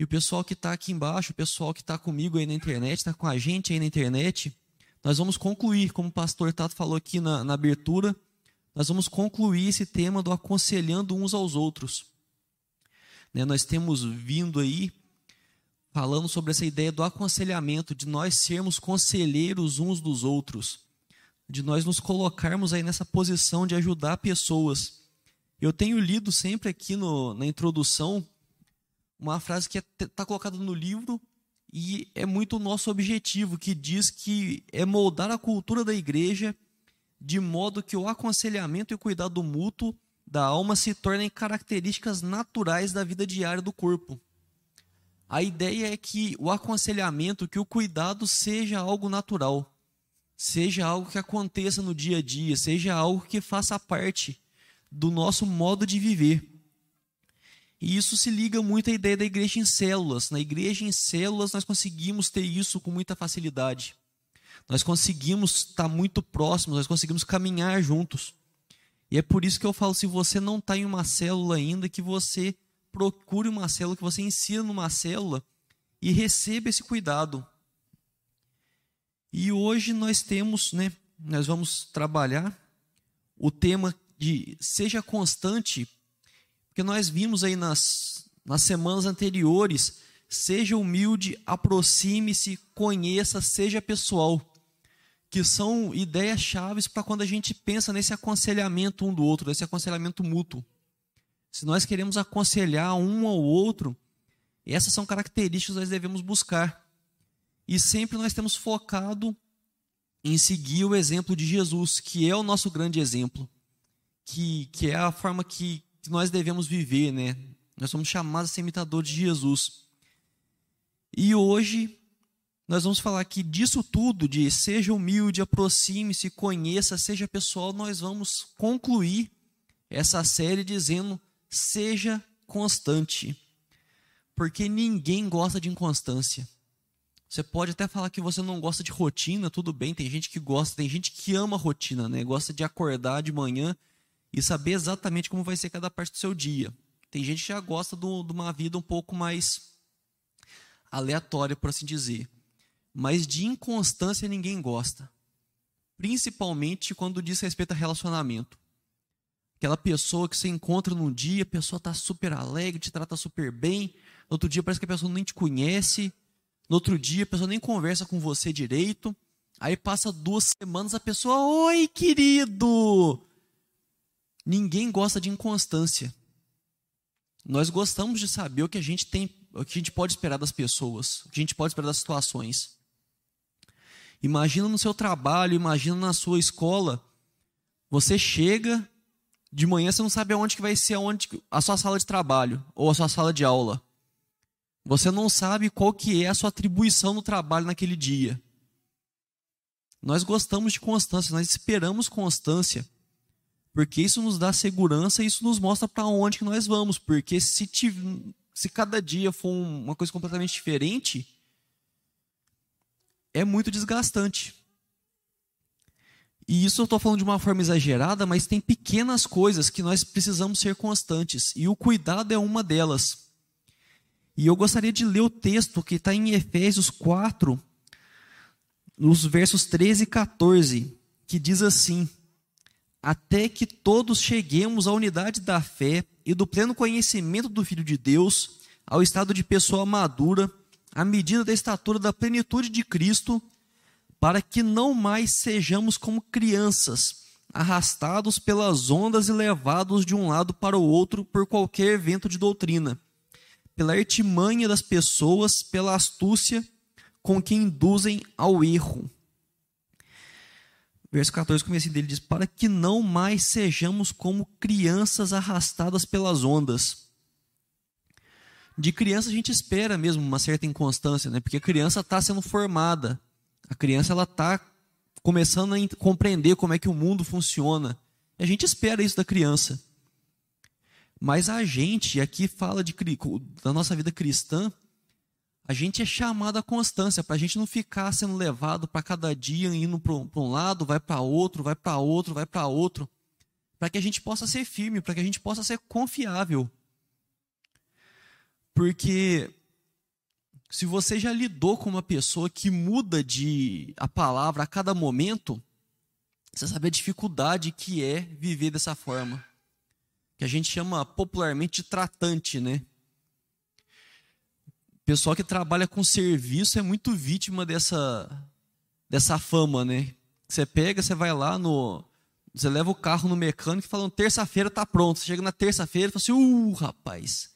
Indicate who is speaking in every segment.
Speaker 1: E o pessoal que está aqui embaixo, o pessoal que está comigo aí na internet, está com a gente aí na internet, nós vamos concluir, como o pastor Tato falou aqui na, na abertura, nós vamos concluir esse tema do aconselhando uns aos outros. Né, nós temos vindo aí falando sobre essa ideia do aconselhamento, de nós sermos conselheiros uns dos outros, de nós nos colocarmos aí nessa posição de ajudar pessoas. Eu tenho lido sempre aqui no, na introdução uma frase que está é, tá colocada no livro e é muito o nosso objetivo, que diz que é moldar a cultura da igreja de modo que o aconselhamento e o cuidado mútuo da alma se tornem características naturais da vida diária do corpo. A ideia é que o aconselhamento, que o cuidado seja algo natural, seja algo que aconteça no dia a dia, seja algo que faça parte do nosso modo de viver. E isso se liga muito à ideia da igreja em células. Na igreja em células, nós conseguimos ter isso com muita facilidade. Nós conseguimos estar muito próximos, nós conseguimos caminhar juntos. E é por isso que eu falo: se você não está em uma célula ainda, que você procure uma célula, que você ensina numa célula e receba esse cuidado. E hoje nós temos, né, nós vamos trabalhar o tema de seja constante, porque nós vimos aí nas, nas semanas anteriores, seja humilde, aproxime-se, conheça, seja pessoal, que são ideias chaves para quando a gente pensa nesse aconselhamento um do outro, nesse aconselhamento mútuo. Se nós queremos aconselhar um ao outro, essas são características que nós devemos buscar. E sempre nós temos focado em seguir o exemplo de Jesus, que é o nosso grande exemplo, que, que é a forma que, que nós devemos viver, né? Nós somos chamados a ser imitadores de Jesus. E hoje nós vamos falar que disso tudo, de seja humilde, aproxime-se, conheça, seja pessoal, nós vamos concluir essa série dizendo seja constante. Porque ninguém gosta de inconstância. Você pode até falar que você não gosta de rotina, tudo bem, tem gente que gosta, tem gente que ama rotina, né? Gosta de acordar de manhã e saber exatamente como vai ser cada parte do seu dia. Tem gente que já gosta de uma vida um pouco mais aleatória, por assim dizer. Mas de inconstância ninguém gosta. Principalmente quando diz respeito a relacionamento. Aquela pessoa que você encontra num dia, a pessoa está super alegre, te trata super bem. No outro dia parece que a pessoa nem te conhece. No outro dia a pessoa nem conversa com você direito. Aí passa duas semanas, a pessoa, oi querido! Ninguém gosta de inconstância. Nós gostamos de saber o que a gente tem, o que a gente pode esperar das pessoas, o que a gente pode esperar das situações. Imagina no seu trabalho, imagina na sua escola. Você chega, de manhã você não sabe aonde que vai ser aonde, a sua sala de trabalho ou a sua sala de aula. Você não sabe qual que é a sua atribuição no trabalho naquele dia. Nós gostamos de constância, nós esperamos constância. Porque isso nos dá segurança isso nos mostra para onde que nós vamos. Porque se, se cada dia for uma coisa completamente diferente, é muito desgastante. E isso eu estou falando de uma forma exagerada, mas tem pequenas coisas que nós precisamos ser constantes. E o cuidado é uma delas. E eu gostaria de ler o texto que está em Efésios 4, nos versos 13 e 14, que diz assim: Até que todos cheguemos à unidade da fé e do pleno conhecimento do Filho de Deus, ao estado de pessoa madura, à medida da estatura da plenitude de Cristo para que não mais sejamos como crianças, arrastados pelas ondas e levados de um lado para o outro por qualquer vento de doutrina, pela artimanha das pessoas, pela astúcia com que induzem ao erro. Verso 14, começo dele diz: Para que não mais sejamos como crianças arrastadas pelas ondas. De criança a gente espera mesmo uma certa inconstância, né? porque a criança está sendo formada a criança ela está começando a compreender como é que o mundo funciona. A gente espera isso da criança. Mas a gente aqui fala de, da nossa vida cristã, a gente é chamado à constância, para a gente não ficar sendo levado para cada dia, indo para um lado, vai para outro, vai para outro, vai para outro. Para que a gente possa ser firme, para que a gente possa ser confiável. Porque se você já lidou com uma pessoa que muda de a palavra a cada momento, você sabe a dificuldade que é viver dessa forma. Que a gente chama popularmente de tratante, né? Pessoal que trabalha com serviço é muito vítima dessa, dessa fama, né? Você pega, você vai lá no. Você leva o carro no mecânico e fala, terça-feira tá pronto. Você chega na terça-feira e fala assim, uh, rapaz,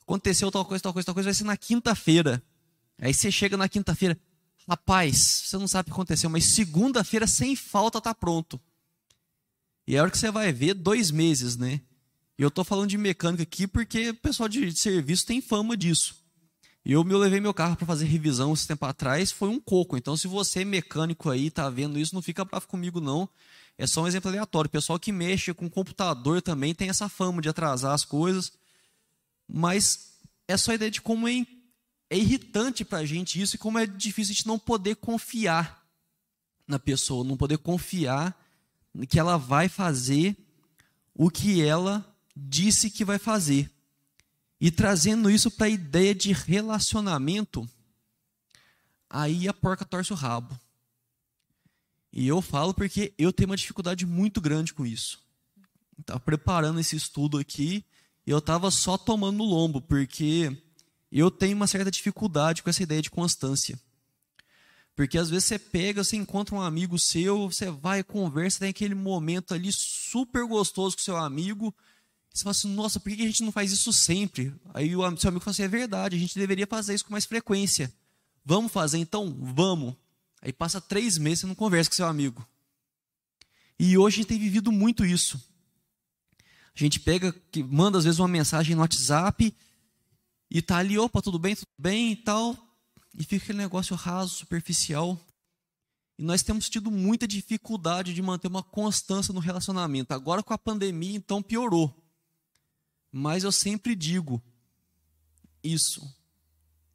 Speaker 1: aconteceu tal coisa, tal coisa, tal coisa, vai ser na quinta-feira. Aí você chega na quinta-feira, rapaz, você não sabe o que aconteceu, mas segunda-feira, sem falta, tá pronto. E é a hora que você vai ver, dois meses, né? E eu tô falando de mecânica aqui porque o pessoal de serviço tem fama disso. E eu me levei meu carro para fazer revisão esse tempo atrás, foi um coco. Então, se você é mecânico aí, tá vendo isso, não fica bravo comigo, não. É só um exemplo aleatório. O pessoal que mexe com computador também tem essa fama de atrasar as coisas. Mas é só a ideia de como é, é irritante para a gente isso e como é difícil a gente não poder confiar na pessoa, não poder confiar que ela vai fazer o que ela disse que vai fazer. E trazendo isso para a ideia de relacionamento, aí a porca torce o rabo. E eu falo porque eu tenho uma dificuldade muito grande com isso. Estava preparando esse estudo aqui eu estava só tomando no lombo, porque eu tenho uma certa dificuldade com essa ideia de constância. Porque às vezes você pega, você encontra um amigo seu, você vai, conversa, tem aquele momento ali super gostoso com seu amigo. Você fala assim, nossa, por que a gente não faz isso sempre? Aí o seu amigo fala assim, é verdade, a gente deveria fazer isso com mais frequência. Vamos fazer então? Vamos. Aí passa três meses e não conversa com seu amigo. E hoje a gente tem vivido muito isso. A gente pega, que manda às vezes uma mensagem no WhatsApp e tá ali, opa, tudo bem, tudo bem e tal, e fica aquele negócio raso, superficial. E nós temos tido muita dificuldade de manter uma constância no relacionamento. Agora com a pandemia, então piorou. Mas eu sempre digo isso.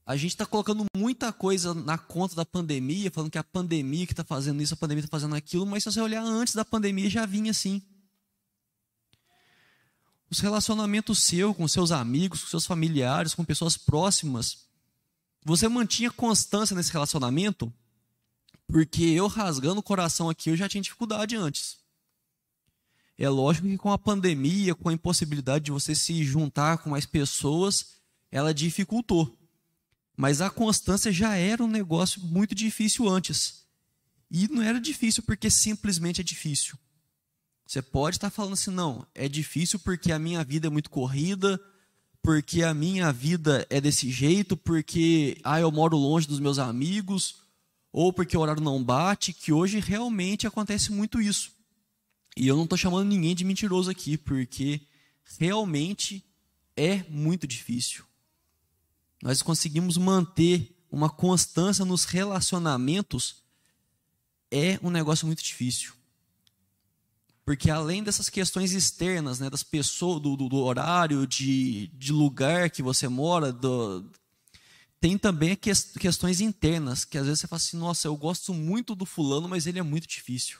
Speaker 1: A gente está colocando muita coisa na conta da pandemia, falando que a pandemia que está fazendo isso, a pandemia está fazendo aquilo, mas se você olhar antes da pandemia já vinha assim os relacionamentos seu com seus amigos, com seus familiares, com pessoas próximas, você mantinha constância nesse relacionamento? Porque eu rasgando o coração aqui, eu já tinha dificuldade antes. É lógico que com a pandemia, com a impossibilidade de você se juntar com mais pessoas, ela dificultou. Mas a constância já era um negócio muito difícil antes. E não era difícil porque simplesmente é difícil. Você pode estar falando assim, não, é difícil porque a minha vida é muito corrida, porque a minha vida é desse jeito, porque ah, eu moro longe dos meus amigos, ou porque o horário não bate, que hoje realmente acontece muito isso. E eu não estou chamando ninguém de mentiroso aqui, porque realmente é muito difícil. Nós conseguimos manter uma constância nos relacionamentos, é um negócio muito difícil. Porque além dessas questões externas, né, das pessoas, do, do, horário, de, de lugar que você mora, do, tem também que, questões internas, que às vezes você fala assim, nossa, eu gosto muito do fulano, mas ele é muito difícil.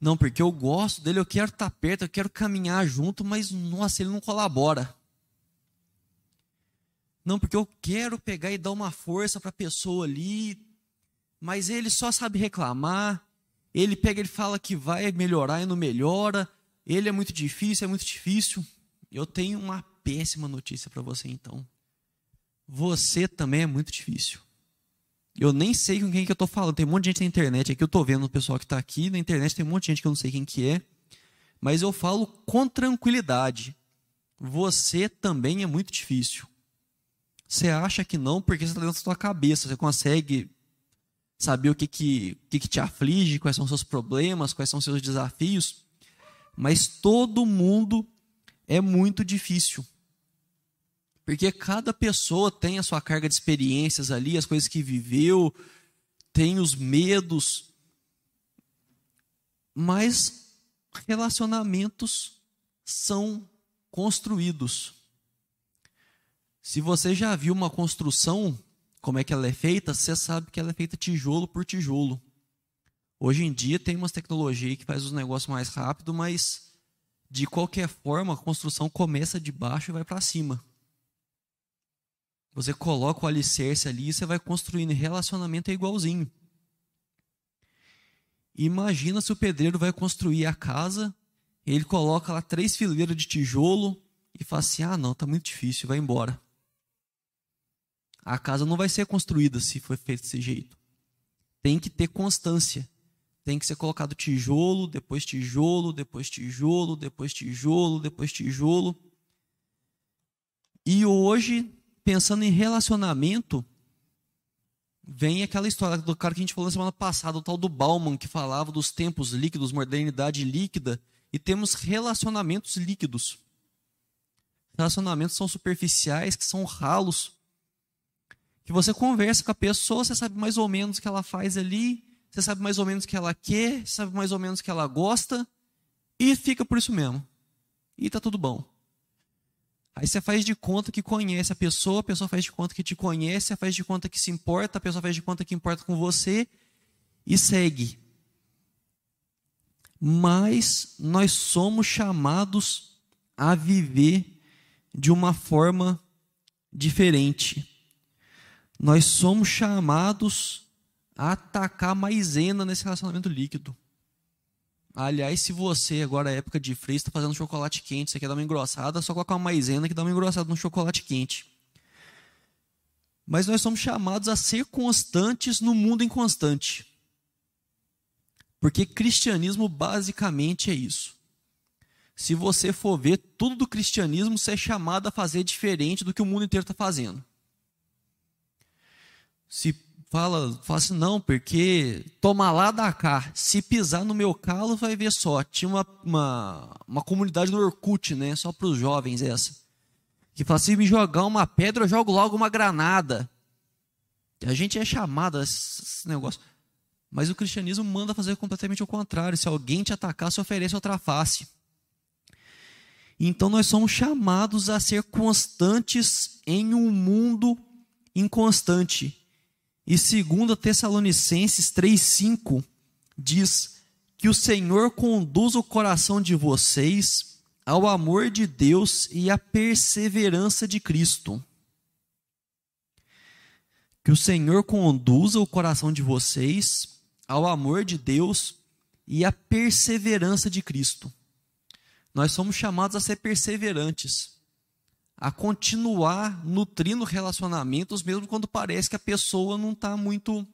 Speaker 1: Não, porque eu gosto dele, eu quero estar perto, eu quero caminhar junto, mas nossa, ele não colabora. Não, porque eu quero pegar e dar uma força para a pessoa ali, mas ele só sabe reclamar, ele pega, ele fala que vai melhorar e não melhora. Ele é muito difícil, é muito difícil. Eu tenho uma péssima notícia para você então. Você também é muito difícil. Eu nem sei com quem que eu estou falando. Tem um monte de gente na internet aqui. Eu estou vendo o pessoal que está aqui. Na internet tem um monte de gente que eu não sei quem que é. Mas eu falo com tranquilidade. Você também é muito difícil. Você acha que não porque você está dentro da sua cabeça. Você consegue saber o que, que, o que, que te aflige, quais são os seus problemas, quais são os seus desafios. Mas todo mundo é muito difícil. Porque cada pessoa tem a sua carga de experiências ali, as coisas que viveu, tem os medos. Mas relacionamentos são construídos. Se você já viu uma construção, como é que ela é feita, você sabe que ela é feita tijolo por tijolo. Hoje em dia tem umas tecnologias que faz os negócios mais rápido, mas de qualquer forma a construção começa de baixo e vai para cima. Você coloca o alicerce ali e você vai construindo. Relacionamento é igualzinho. Imagina se o pedreiro vai construir a casa, ele coloca lá três fileiras de tijolo e fala assim: ah, não, tá muito difícil, vai embora. A casa não vai ser construída se for feito desse jeito. Tem que ter constância. Tem que ser colocado tijolo, depois tijolo, depois tijolo, depois tijolo, depois tijolo. E hoje, pensando em relacionamento, vem aquela história do cara que a gente falou na semana passada, o tal do Bauman, que falava dos tempos líquidos, modernidade líquida, e temos relacionamentos líquidos. Relacionamentos são superficiais, que são ralos, que você conversa com a pessoa, você sabe mais ou menos o que ela faz ali, você sabe mais ou menos o que ela quer, sabe mais ou menos o que ela gosta, e fica por isso mesmo. E tá tudo bom. Aí você faz de conta que conhece a pessoa, a pessoa faz de conta que te conhece, faz de conta que se importa, a pessoa faz de conta que importa com você e segue. Mas nós somos chamados a viver de uma forma diferente. Nós somos chamados a atacar maisena nesse relacionamento líquido. Aliás, se você, agora é época de frio, está fazendo chocolate quente, você quer dar uma engrossada, só colocar uma maisena que dá uma engrossada no chocolate quente. Mas nós somos chamados a ser constantes no mundo inconstante. Porque cristianismo basicamente é isso. Se você for ver tudo do cristianismo, você é chamado a fazer diferente do que o mundo inteiro está fazendo. Se fala, fala assim, não, porque toma lá da cá. Se pisar no meu calo, vai ver só. Tinha uma, uma, uma comunidade no Orkut, né? Só para os jovens essa. Que fala, se me jogar uma pedra, eu jogo logo uma granada. A gente é chamado a esse negócio. Mas o cristianismo manda fazer completamente o contrário. Se alguém te atacar, se oferece outra face. Então nós somos chamados a ser constantes em um mundo inconstante. E segundo Tessalonicenses 3:5 diz que o Senhor conduz o coração de vocês ao amor de Deus e à perseverança de Cristo. Que o Senhor conduza o coração de vocês ao amor de Deus e à perseverança de Cristo. Nós somos chamados a ser perseverantes a continuar nutrindo relacionamentos, mesmo quando parece que a pessoa não está muito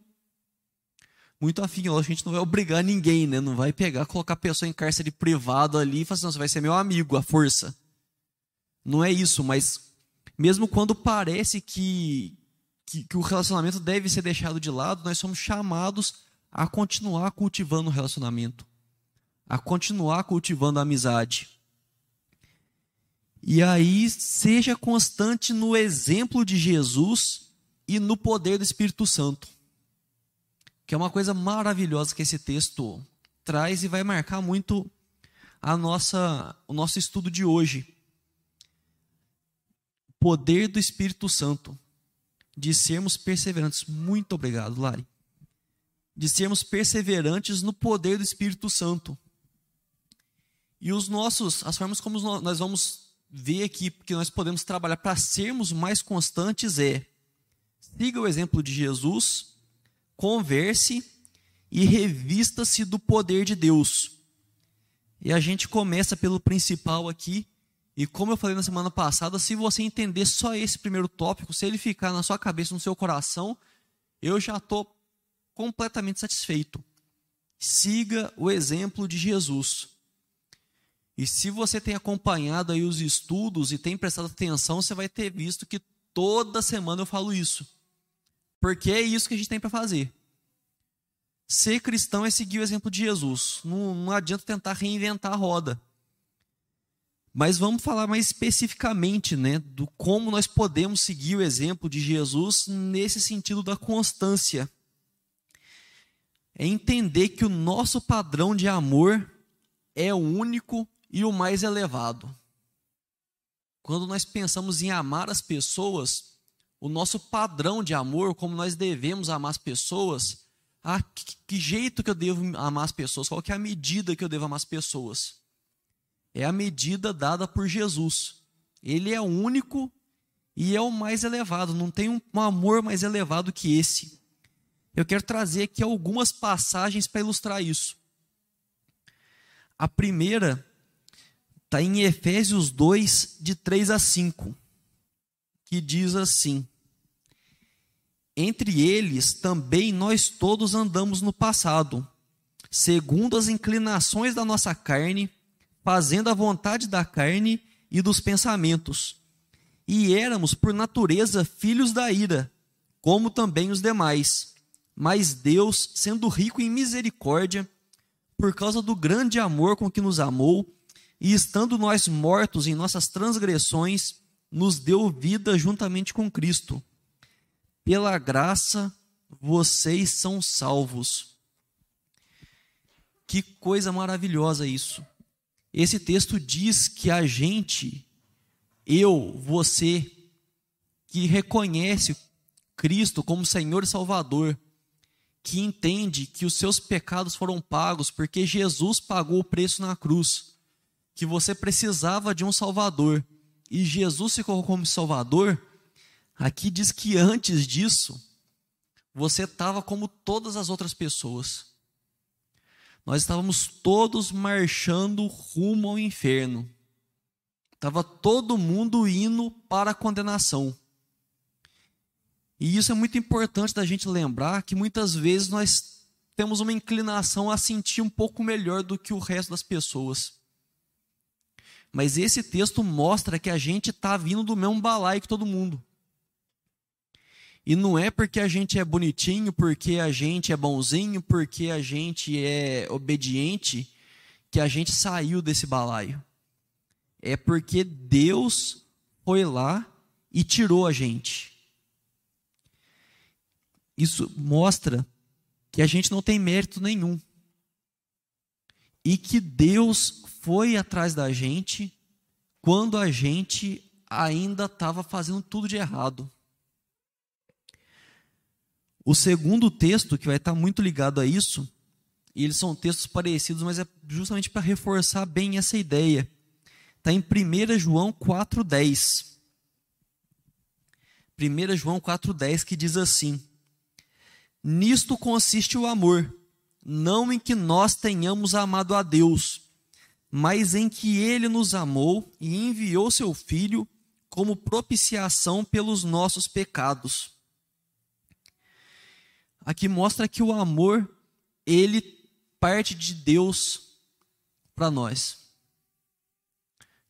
Speaker 1: muito afim. a gente não vai obrigar ninguém, né? Não vai pegar, colocar a pessoa em cárcere privado ali e falar assim, você vai ser meu amigo, a força. Não é isso, mas mesmo quando parece que, que, que o relacionamento deve ser deixado de lado, nós somos chamados a continuar cultivando o relacionamento, a continuar cultivando a amizade. E aí, seja constante no exemplo de Jesus e no poder do Espírito Santo. Que é uma coisa maravilhosa que esse texto traz e vai marcar muito a nossa, o nosso estudo de hoje. Poder do Espírito Santo. De sermos perseverantes. Muito obrigado, Lari. De sermos perseverantes no poder do Espírito Santo. E os nossos, as formas como nós vamos ver aqui que nós podemos trabalhar para sermos mais constantes é siga o exemplo de Jesus, converse e revista-se do poder de Deus. E a gente começa pelo principal aqui. E como eu falei na semana passada, se você entender só esse primeiro tópico, se ele ficar na sua cabeça, no seu coração, eu já estou completamente satisfeito. Siga o exemplo de Jesus. E se você tem acompanhado aí os estudos e tem prestado atenção, você vai ter visto que toda semana eu falo isso. Porque é isso que a gente tem para fazer. Ser cristão é seguir o exemplo de Jesus. Não, não adianta tentar reinventar a roda. Mas vamos falar mais especificamente, né, do como nós podemos seguir o exemplo de Jesus nesse sentido da constância. É entender que o nosso padrão de amor é único e o mais elevado. Quando nós pensamos em amar as pessoas, o nosso padrão de amor, como nós devemos amar as pessoas, ah, que, que jeito que eu devo amar as pessoas? Qual que é a medida que eu devo amar as pessoas? É a medida dada por Jesus. Ele é único E é o mais elevado, não tem um, um amor mais elevado que esse. Eu quero trazer aqui algumas passagens para ilustrar isso. A primeira está em Efésios 2, de 3 a 5, que diz assim: Entre eles também nós todos andamos no passado, segundo as inclinações da nossa carne, fazendo a vontade da carne e dos pensamentos. E éramos, por natureza, filhos da ira, como também os demais. Mas Deus, sendo rico em misericórdia, por causa do grande amor com que nos amou, e estando nós mortos em nossas transgressões, nos deu vida juntamente com Cristo. Pela graça, vocês são salvos. Que coisa maravilhosa isso. Esse texto diz que a gente, eu, você, que reconhece Cristo como Senhor e Salvador, que entende que os seus pecados foram pagos porque Jesus pagou o preço na cruz, que você precisava de um Salvador e Jesus se colocou como Salvador, aqui diz que antes disso você estava como todas as outras pessoas. Nós estávamos todos marchando rumo ao inferno. Estava todo mundo indo para a condenação. E isso é muito importante da gente lembrar que muitas vezes nós temos uma inclinação a sentir um pouco melhor do que o resto das pessoas. Mas esse texto mostra que a gente está vindo do mesmo balaio que todo mundo. E não é porque a gente é bonitinho, porque a gente é bonzinho, porque a gente é obediente, que a gente saiu desse balaio. É porque Deus foi lá e tirou a gente. Isso mostra que a gente não tem mérito nenhum. E que Deus foi atrás da gente quando a gente ainda estava fazendo tudo de errado. O segundo texto, que vai estar muito ligado a isso, e eles são textos parecidos, mas é justamente para reforçar bem essa ideia. Está em 1 João 4,10. 1 João 4,10 que diz assim: Nisto consiste o amor, não em que nós tenhamos amado a Deus, mas em que Ele nos amou e enviou seu Filho como propiciação pelos nossos pecados aqui mostra que o amor, ele parte de Deus para nós.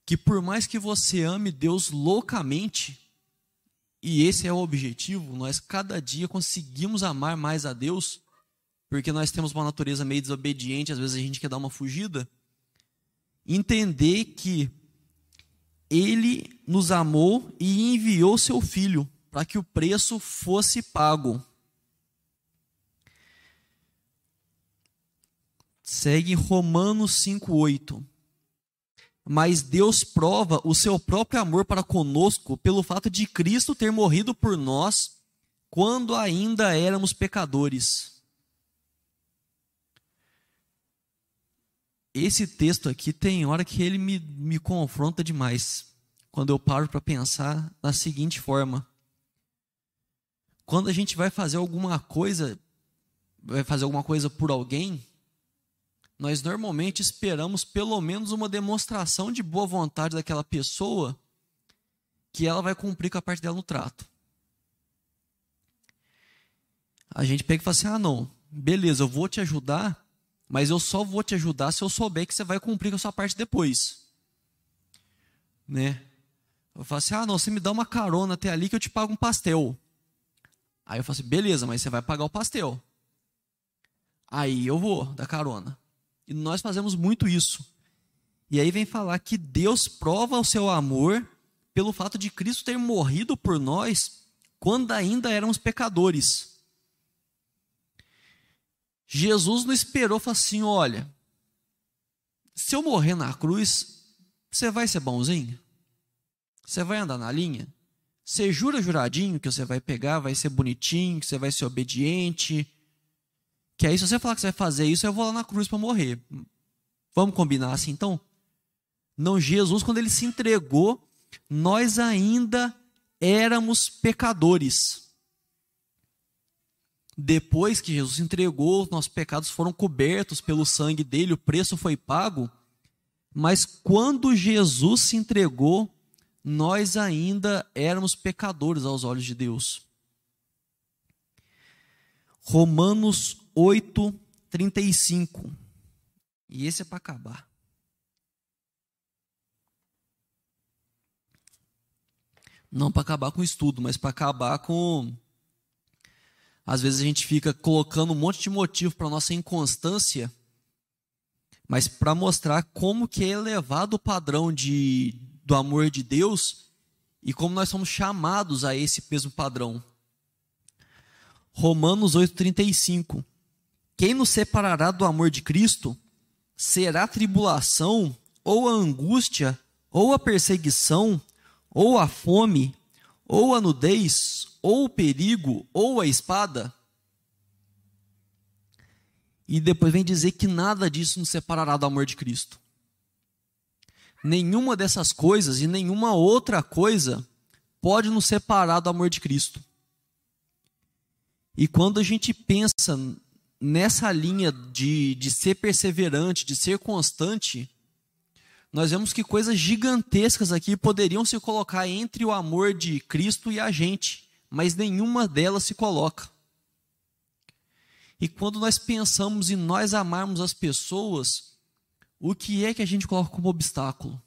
Speaker 1: Que por mais que você ame Deus loucamente, e esse é o objetivo, nós cada dia conseguimos amar mais a Deus, porque nós temos uma natureza meio desobediente, às vezes a gente quer dar uma fugida. Entender que Ele nos amou e enviou seu Filho para que o preço fosse pago. Segue Romanos 5:8. Mas Deus prova o seu próprio amor para conosco pelo fato de Cristo ter morrido por nós quando ainda éramos pecadores. Esse texto aqui tem hora que ele me, me confronta demais. Quando eu paro para pensar da seguinte forma: quando a gente vai fazer alguma coisa, vai fazer alguma coisa por alguém, nós normalmente esperamos pelo menos uma demonstração de boa vontade daquela pessoa que ela vai cumprir com a parte dela no trato. A gente pega e fala assim: ah, não, beleza, eu vou te ajudar, mas eu só vou te ajudar se eu souber que você vai cumprir com a sua parte depois. Né? Eu falo assim: ah, não, você me dá uma carona até ali que eu te pago um pastel. Aí eu falo assim: beleza, mas você vai pagar o pastel. Aí eu vou dar carona. E nós fazemos muito isso. E aí vem falar que Deus prova o seu amor pelo fato de Cristo ter morrido por nós quando ainda éramos pecadores. Jesus não esperou, falou assim: olha, se eu morrer na cruz, você vai ser bonzinho? Você vai andar na linha? Você jura juradinho que você vai pegar, vai ser bonitinho, que você vai ser obediente, que aí, se você falar que você vai fazer isso, eu vou lá na cruz para morrer. Vamos combinar assim então? Não, Jesus, quando ele se entregou, nós ainda éramos pecadores. Depois que Jesus entregou, nossos pecados foram cobertos pelo sangue dele, o preço foi pago. Mas quando Jesus se entregou, nós ainda éramos pecadores aos olhos de Deus. Romanos 8, 35. E esse é para acabar. Não para acabar com o estudo, mas para acabar com. Às vezes a gente fica colocando um monte de motivo para nossa inconstância, mas para mostrar como que é elevado o padrão de, do amor de Deus e como nós somos chamados a esse mesmo padrão. Romanos 8,35. Quem nos separará do amor de Cristo? Será a tribulação, ou a angústia, ou a perseguição, ou a fome, ou a nudez, ou o perigo, ou a espada? E depois vem dizer que nada disso nos separará do amor de Cristo. Nenhuma dessas coisas e nenhuma outra coisa pode nos separar do amor de Cristo. E quando a gente pensa nessa linha de, de ser perseverante, de ser constante, nós vemos que coisas gigantescas aqui poderiam se colocar entre o amor de Cristo e a gente, mas nenhuma delas se coloca. E quando nós pensamos em nós amarmos as pessoas, o que é que a gente coloca como obstáculo?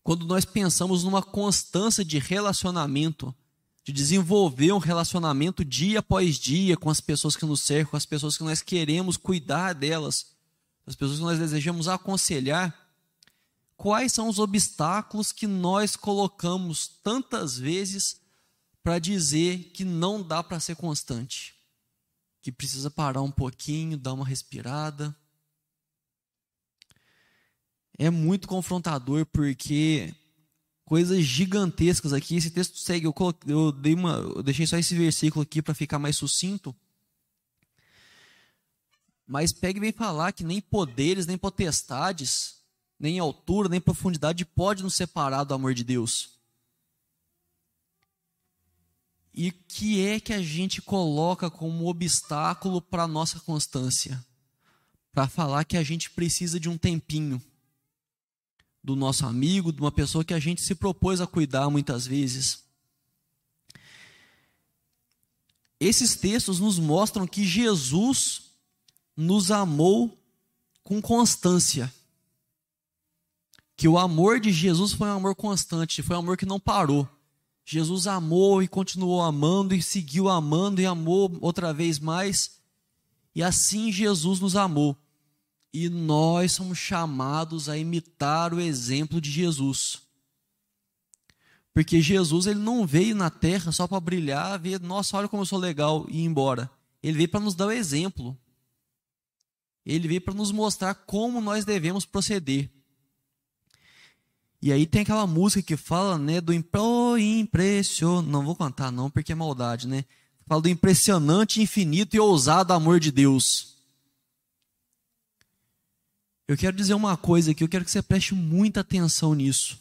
Speaker 1: Quando nós pensamos numa constância de relacionamento, de desenvolver um relacionamento dia após dia com as pessoas que nos cercam, com as pessoas que nós queremos cuidar delas, as pessoas que nós desejamos aconselhar, quais são os obstáculos que nós colocamos tantas vezes para dizer que não dá para ser constante, que precisa parar um pouquinho, dar uma respirada. É muito confrontador porque coisas gigantescas aqui. Esse texto segue, eu, coloquei, eu, dei uma, eu deixei só esse versículo aqui para ficar mais sucinto. Mas pega e vem falar que nem poderes, nem potestades, nem altura, nem profundidade pode nos separar do amor de Deus. E o que é que a gente coloca como obstáculo para a nossa constância? Para falar que a gente precisa de um tempinho do nosso amigo, de uma pessoa que a gente se propôs a cuidar muitas vezes. Esses textos nos mostram que Jesus nos amou com constância. Que o amor de Jesus foi um amor constante, foi um amor que não parou. Jesus amou e continuou amando e seguiu amando e amou outra vez mais. E assim Jesus nos amou. E nós somos chamados a imitar o exemplo de Jesus. Porque Jesus ele não veio na terra só para brilhar, ver, nossa, olha como eu sou legal e ir embora. Ele veio para nos dar o exemplo. Ele veio para nos mostrar como nós devemos proceder. E aí tem aquela música que fala, né, do impressionante, não vou cantar não, porque é maldade, né? Fala do impressionante, infinito e ousado amor de Deus. Eu quero dizer uma coisa aqui, eu quero que você preste muita atenção nisso.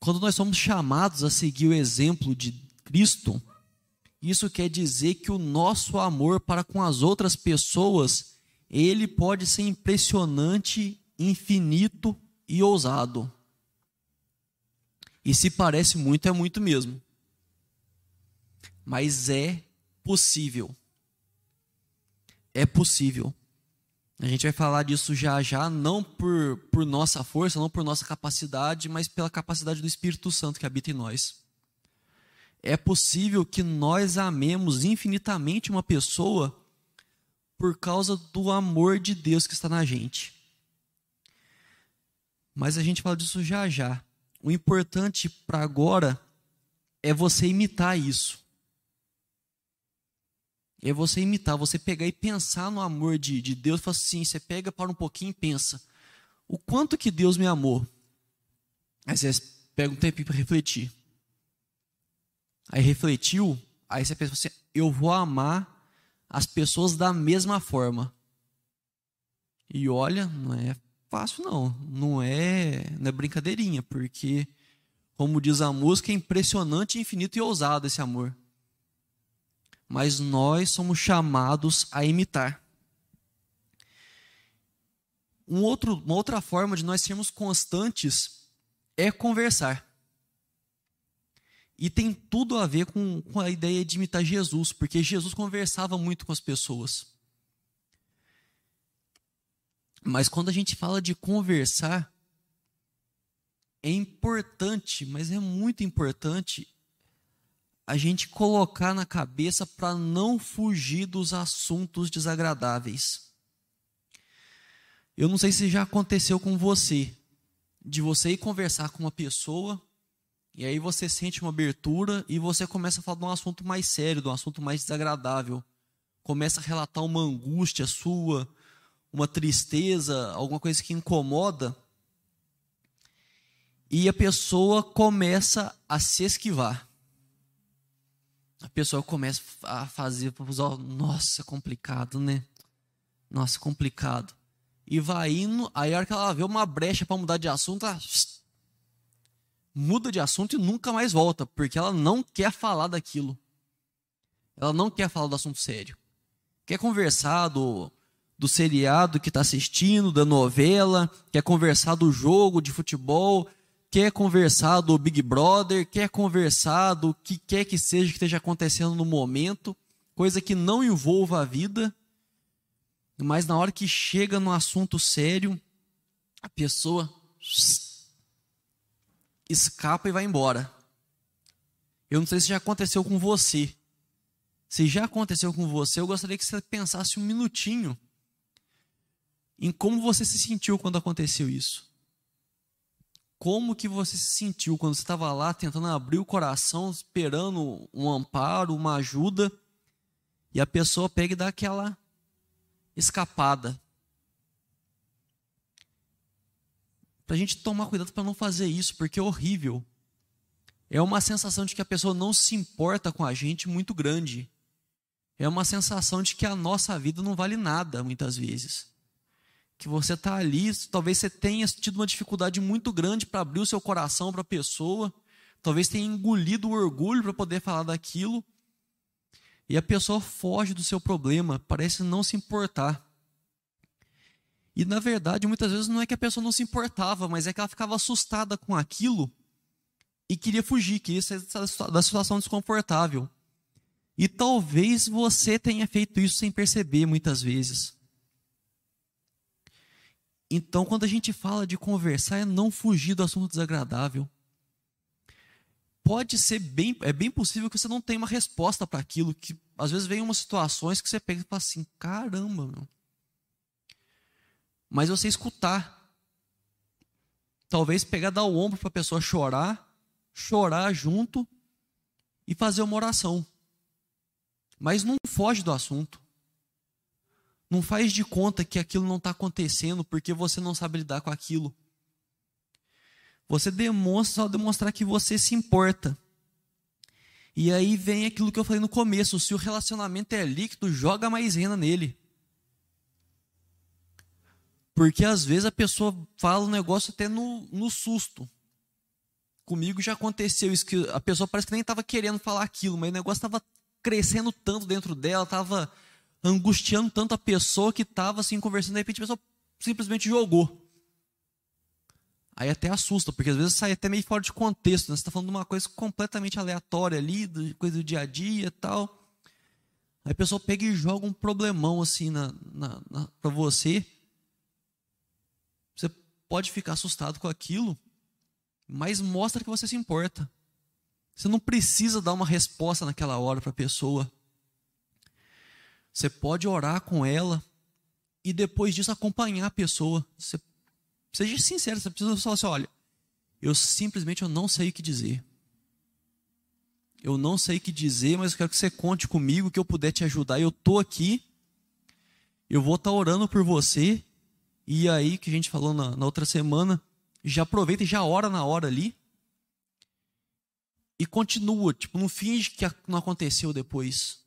Speaker 1: Quando nós somos chamados a seguir o exemplo de Cristo, isso quer dizer que o nosso amor para com as outras pessoas, ele pode ser impressionante, infinito e ousado. E se parece muito, é muito mesmo. Mas é possível. É possível. A gente vai falar disso já já, não por, por nossa força, não por nossa capacidade, mas pela capacidade do Espírito Santo que habita em nós. É possível que nós amemos infinitamente uma pessoa por causa do amor de Deus que está na gente. Mas a gente fala disso já já. O importante para agora é você imitar isso é você imitar, você pegar e pensar no amor de, de Deus. Fala assim, você pega para um pouquinho e pensa, o quanto que Deus me amou. Aí você pega um tempinho para refletir. Aí refletiu, aí você pensa assim, eu vou amar as pessoas da mesma forma. E olha, não é fácil, não. Não é, não é brincadeirinha, porque, como diz a música, é impressionante, infinito e ousado esse amor. Mas nós somos chamados a imitar. Um outro, uma outra forma de nós sermos constantes é conversar. E tem tudo a ver com, com a ideia de imitar Jesus, porque Jesus conversava muito com as pessoas. Mas quando a gente fala de conversar, é importante, mas é muito importante a gente colocar na cabeça para não fugir dos assuntos desagradáveis. Eu não sei se já aconteceu com você, de você ir conversar com uma pessoa e aí você sente uma abertura e você começa a falar de um assunto mais sério, de um assunto mais desagradável. Começa a relatar uma angústia sua, uma tristeza, alguma coisa que incomoda. E a pessoa começa a se esquivar. A pessoa começa a fazer, nossa, é complicado, né? Nossa, é complicado. E vai indo, aí a hora que ela vê uma brecha para mudar de assunto, ela muda de assunto e nunca mais volta, porque ela não quer falar daquilo. Ela não quer falar do assunto sério. Quer conversar do, do seriado que está assistindo, da novela, quer conversar do jogo de futebol, quer conversar do Big Brother, quer conversar do que quer que seja que esteja acontecendo no momento, coisa que não envolva a vida. Mas na hora que chega no assunto sério, a pessoa escapa e vai embora. Eu não sei se já aconteceu com você. Se já aconteceu com você, eu gostaria que você pensasse um minutinho em como você se sentiu quando aconteceu isso. Como que você se sentiu quando você estava lá tentando abrir o coração, esperando um amparo, uma ajuda, e a pessoa pega e dá aquela escapada. Para a gente tomar cuidado para não fazer isso, porque é horrível. É uma sensação de que a pessoa não se importa com a gente muito grande. É uma sensação de que a nossa vida não vale nada, muitas vezes. Que você está ali, talvez você tenha tido uma dificuldade muito grande para abrir o seu coração para a pessoa, talvez tenha engolido o orgulho para poder falar daquilo, e a pessoa foge do seu problema, parece não se importar. E na verdade, muitas vezes não é que a pessoa não se importava, mas é que ela ficava assustada com aquilo e queria fugir, queria sair da situação desconfortável. E talvez você tenha feito isso sem perceber muitas vezes. Então, quando a gente fala de conversar, é não fugir do assunto desagradável. Pode ser bem, é bem possível que você não tenha uma resposta para aquilo, que às vezes vem umas situações que você pega e fala assim: caramba, meu, mas você escutar. Talvez pegar, dar o ombro para a pessoa chorar, chorar junto e fazer uma oração. Mas não foge do assunto. Não faz de conta que aquilo não está acontecendo porque você não sabe lidar com aquilo. Você demonstra só demonstrar que você se importa. E aí vem aquilo que eu falei no começo: se o relacionamento é líquido, joga maisena nele. Porque às vezes a pessoa fala um negócio até no, no susto. Comigo já aconteceu isso, que a pessoa parece que nem estava querendo falar aquilo, mas o negócio estava crescendo tanto dentro dela, estava angustiando tanto a pessoa que estava assim conversando, de repente a pessoa simplesmente jogou. Aí até assusta, porque às vezes sai até meio fora de contexto, né? você está falando de uma coisa completamente aleatória ali, coisa do dia a dia e tal. Aí a pessoa pega e joga um problemão assim na, na, na para você. Você pode ficar assustado com aquilo, mas mostra que você se importa. Você não precisa dar uma resposta naquela hora para a pessoa. Você pode orar com ela e depois disso acompanhar a pessoa. Você, seja sincero, você precisa falar assim: olha, eu simplesmente eu não sei o que dizer. Eu não sei o que dizer, mas eu quero que você conte comigo, que eu puder te ajudar. Eu estou aqui, eu vou estar tá orando por você e aí, que a gente falou na, na outra semana, já aproveita e já ora na hora ali. E continua, tipo, não finge que não aconteceu depois.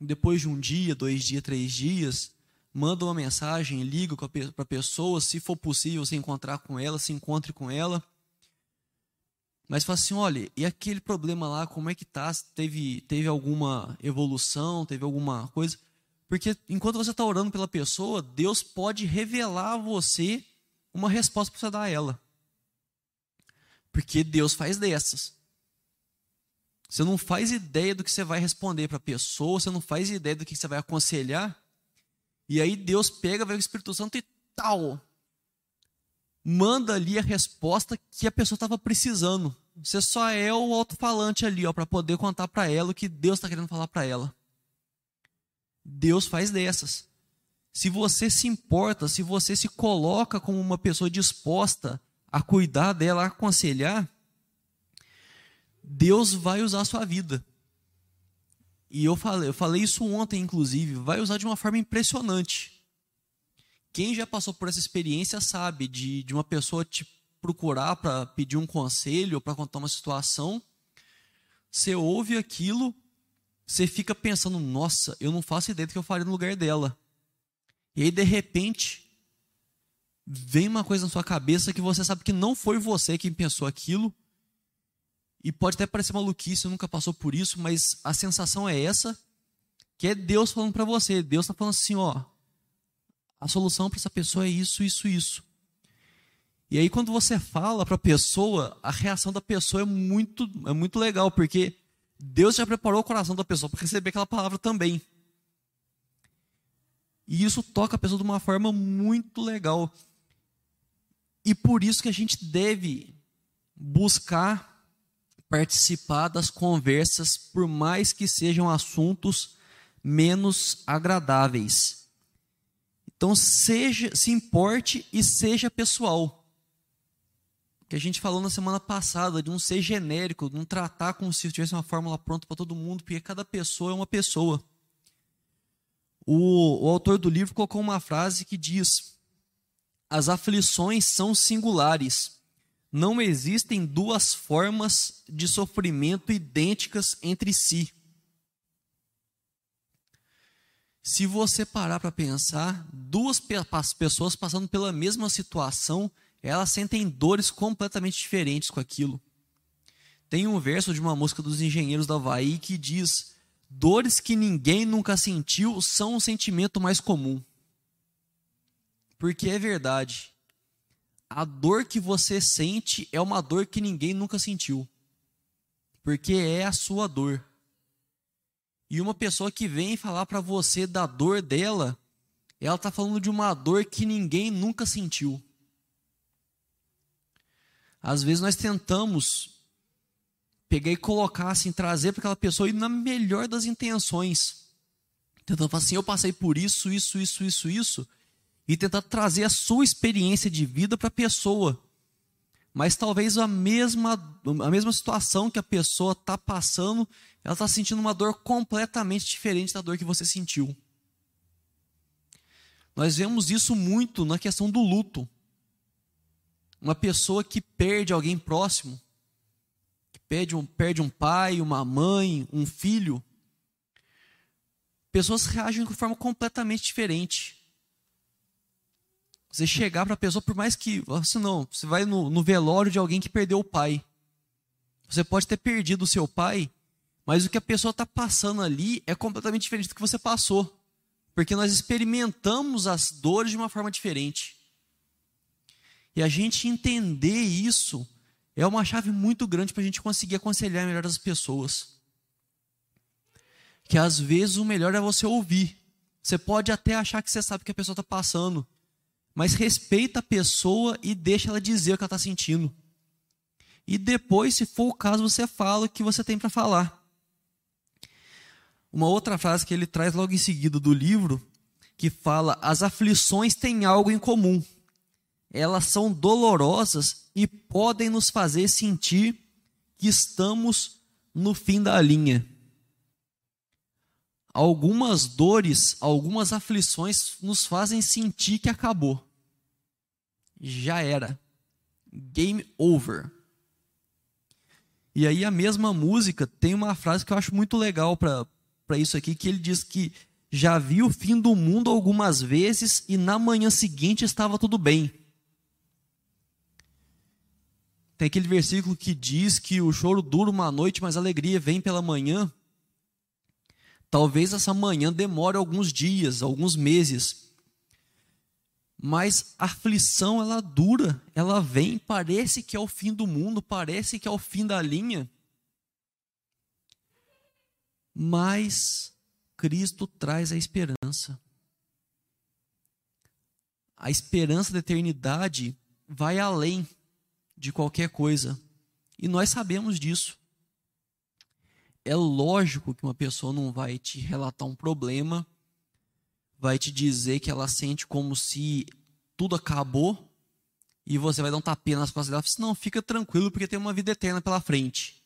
Speaker 1: Depois de um dia, dois dias, três dias, manda uma mensagem, liga para a pessoa, se for possível se encontrar com ela, se encontre com ela. Mas fala assim, olha, e aquele problema lá, como é que tá? Teve, teve alguma evolução, teve alguma coisa? Porque enquanto você está orando pela pessoa, Deus pode revelar a você uma resposta para você dar a ela. Porque Deus faz dessas. Você não faz ideia do que você vai responder para a pessoa, você não faz ideia do que você vai aconselhar. E aí Deus pega, vai o Espírito Santo e tal. Manda ali a resposta que a pessoa estava precisando. Você só é o alto-falante ali, ó, para poder contar para ela o que Deus está querendo falar para ela. Deus faz dessas. Se você se importa, se você se coloca como uma pessoa disposta a cuidar dela, a aconselhar, Deus vai usar a sua vida. E eu falei, eu falei isso ontem, inclusive, vai usar de uma forma impressionante. Quem já passou por essa experiência sabe de, de uma pessoa te procurar para pedir um conselho ou para contar uma situação. Você ouve aquilo, você fica pensando, nossa, eu não faço ideia do que eu faria no lugar dela. E aí, de repente, vem uma coisa na sua cabeça que você sabe que não foi você quem pensou aquilo. E pode até parecer maluquice, nunca passou por isso, mas a sensação é essa, que é Deus falando para você. Deus está falando assim, ó, a solução para essa pessoa é isso, isso, isso. E aí quando você fala para a pessoa, a reação da pessoa é muito, é muito legal, porque Deus já preparou o coração da pessoa para receber aquela palavra também. E isso toca a pessoa de uma forma muito legal. E por isso que a gente deve buscar participar das conversas, por mais que sejam assuntos menos agradáveis. Então seja, se importe e seja pessoal que a gente falou na semana passada, de não ser genérico, de não tratar como se tivesse uma fórmula pronta para todo mundo, porque cada pessoa é uma pessoa. O, o autor do livro colocou uma frase que diz: As aflições são singulares. Não existem duas formas de sofrimento idênticas entre si. Se você parar para pensar, duas pessoas passando pela mesma situação elas sentem dores completamente diferentes com aquilo. Tem um verso de uma música dos Engenheiros da Havaí que diz: Dores que ninguém nunca sentiu são um sentimento mais comum. Porque é verdade. A dor que você sente é uma dor que ninguém nunca sentiu. Porque é a sua dor. E uma pessoa que vem falar para você da dor dela, ela está falando de uma dor que ninguém nunca sentiu. Às vezes nós tentamos pegar e colocar assim, trazer para aquela pessoa e na melhor das intenções. Tentando falar assim, eu passei por isso, isso, isso, isso, isso, e tentar trazer a sua experiência de vida para a pessoa. Mas talvez a mesma, a mesma situação que a pessoa está passando, ela está sentindo uma dor completamente diferente da dor que você sentiu. Nós vemos isso muito na questão do luto uma pessoa que perde alguém próximo, que perde um, perde um pai, uma mãe, um filho, pessoas reagem de forma completamente diferente. Você chegar para a pessoa, por mais que. Você não, você vai no, no velório de alguém que perdeu o pai. Você pode ter perdido o seu pai, mas o que a pessoa está passando ali é completamente diferente do que você passou. Porque nós experimentamos as dores de uma forma diferente. E a gente entender isso é uma chave muito grande para a gente conseguir aconselhar melhor as pessoas. Que às vezes o melhor é você ouvir. Você pode até achar que você sabe o que a pessoa está passando, mas respeita a pessoa e deixa ela dizer o que ela está sentindo. E depois, se for o caso, você fala o que você tem para falar. Uma outra frase que ele traz logo em seguida do livro, que fala: as aflições têm algo em comum elas são dolorosas e podem nos fazer sentir que estamos no fim da linha. Algumas dores, algumas aflições nos fazem sentir que acabou. Já era. Game over. E aí a mesma música tem uma frase que eu acho muito legal para isso aqui, que ele diz que já vi o fim do mundo algumas vezes e na manhã seguinte estava tudo bem. Tem aquele versículo que diz que o choro dura uma noite, mas a alegria vem pela manhã. Talvez essa manhã demore alguns dias, alguns meses. Mas a aflição ela dura, ela vem, parece que é o fim do mundo, parece que é o fim da linha. Mas Cristo traz a esperança. A esperança da eternidade vai além de qualquer coisa. E nós sabemos disso. É lógico que uma pessoa não vai te relatar um problema, vai te dizer que ela sente como se tudo acabou e você vai dar um tapinha nas costas dela e assim, não, fica tranquilo porque tem uma vida eterna pela frente.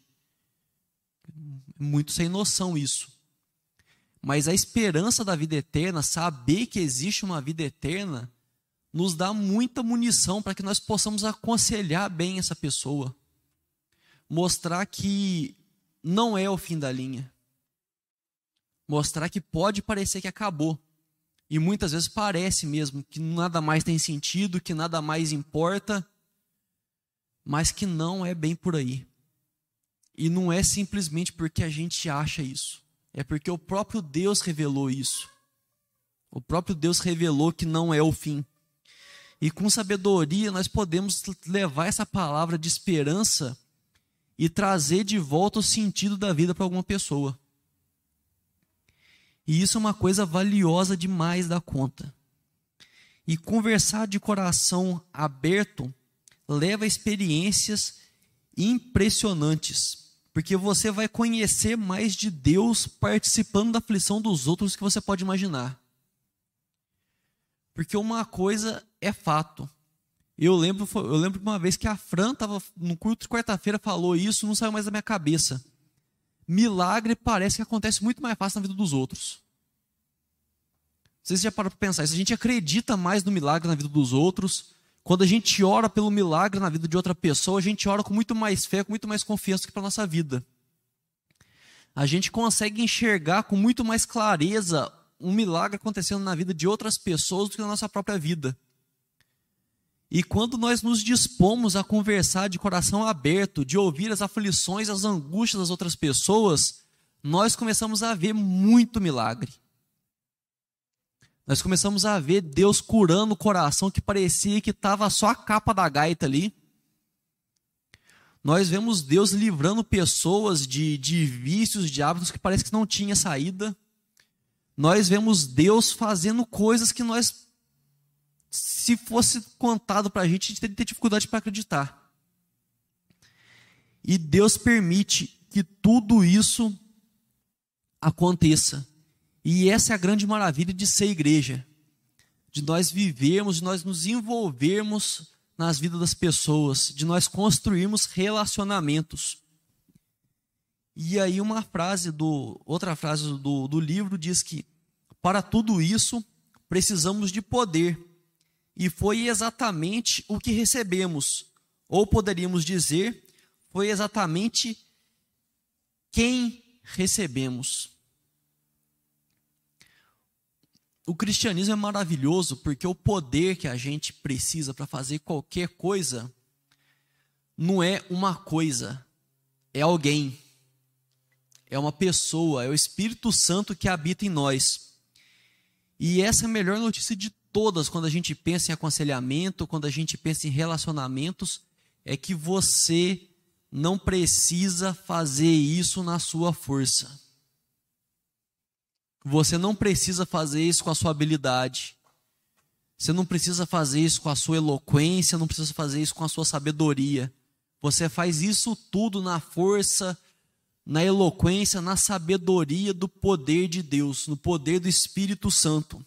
Speaker 1: Muito sem noção isso. Mas a esperança da vida eterna, saber que existe uma vida eterna, nos dá muita munição para que nós possamos aconselhar bem essa pessoa. Mostrar que não é o fim da linha. Mostrar que pode parecer que acabou. E muitas vezes parece mesmo que nada mais tem sentido, que nada mais importa, mas que não é bem por aí. E não é simplesmente porque a gente acha isso, é porque o próprio Deus revelou isso. O próprio Deus revelou que não é o fim. E com sabedoria nós podemos levar essa palavra de esperança e trazer de volta o sentido da vida para alguma pessoa. E isso é uma coisa valiosa demais da conta. E conversar de coração aberto leva a experiências impressionantes, porque você vai conhecer mais de Deus participando da aflição dos outros que você pode imaginar. Porque uma coisa é fato. Eu lembro, eu lembro uma vez que a Fran no culto de quarta-feira, falou isso, não saiu mais da minha cabeça. Milagre parece que acontece muito mais fácil na vida dos outros. Vocês já pararam para pensar, se a gente acredita mais no milagre na vida dos outros, quando a gente ora pelo milagre na vida de outra pessoa, a gente ora com muito mais fé, com muito mais confiança que para nossa vida. A gente consegue enxergar com muito mais clareza um milagre acontecendo na vida de outras pessoas do que na nossa própria vida. E quando nós nos dispomos a conversar de coração aberto, de ouvir as aflições, as angústias das outras pessoas, nós começamos a ver muito milagre. Nós começamos a ver Deus curando o coração que parecia que estava só a capa da gaita ali. Nós vemos Deus livrando pessoas de, de vícios, de hábitos que parece que não tinha saída nós vemos Deus fazendo coisas que nós, se fosse contado para a gente, a gente teria dificuldade para acreditar. E Deus permite que tudo isso aconteça. E essa é a grande maravilha de ser igreja. De nós vivermos, de nós nos envolvermos nas vidas das pessoas, de nós construirmos relacionamentos. E aí uma frase do outra frase do, do livro diz que para tudo isso precisamos de poder. E foi exatamente o que recebemos. Ou poderíamos dizer, foi exatamente quem recebemos. O cristianismo é maravilhoso porque o poder que a gente precisa para fazer qualquer coisa não é uma coisa, é alguém é uma pessoa, é o Espírito Santo que habita em nós. E essa é a melhor notícia de todas quando a gente pensa em aconselhamento, quando a gente pensa em relacionamentos, é que você não precisa fazer isso na sua força. Você não precisa fazer isso com a sua habilidade. Você não precisa fazer isso com a sua eloquência, não precisa fazer isso com a sua sabedoria. Você faz isso tudo na força na eloquência, na sabedoria do poder de Deus, no poder do Espírito Santo.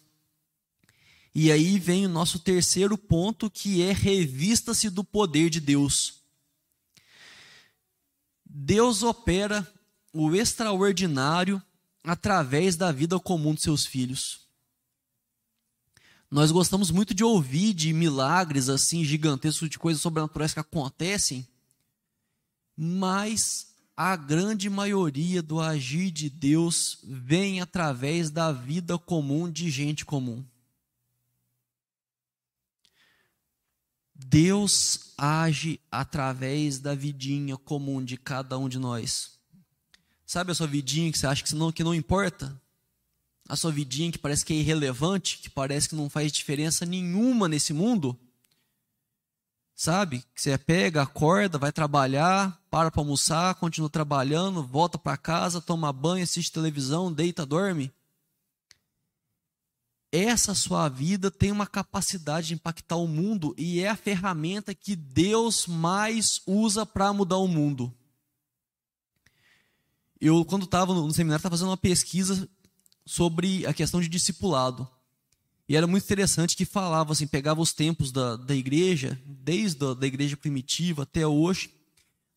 Speaker 1: E aí vem o nosso terceiro ponto, que é revista-se do poder de Deus. Deus opera o extraordinário através da vida comum de seus filhos. Nós gostamos muito de ouvir de milagres assim gigantescos, de coisas sobrenaturais que acontecem, mas a grande maioria do agir de Deus vem através da vida comum de gente comum. Deus age através da vidinha comum de cada um de nós. Sabe a sua vidinha que você acha que não, que não importa? A sua vidinha que parece que é irrelevante, que parece que não faz diferença nenhuma nesse mundo? Sabe? Que você pega, acorda, vai trabalhar, para para almoçar, continua trabalhando, volta para casa, toma banho, assiste televisão, deita, dorme essa sua vida tem uma capacidade de impactar o mundo e é a ferramenta que Deus mais usa para mudar o mundo. Eu, quando estava no seminário, estava fazendo uma pesquisa sobre a questão de discipulado. E era muito interessante que falava assim, pegava os tempos da, da igreja, desde a da igreja primitiva até hoje,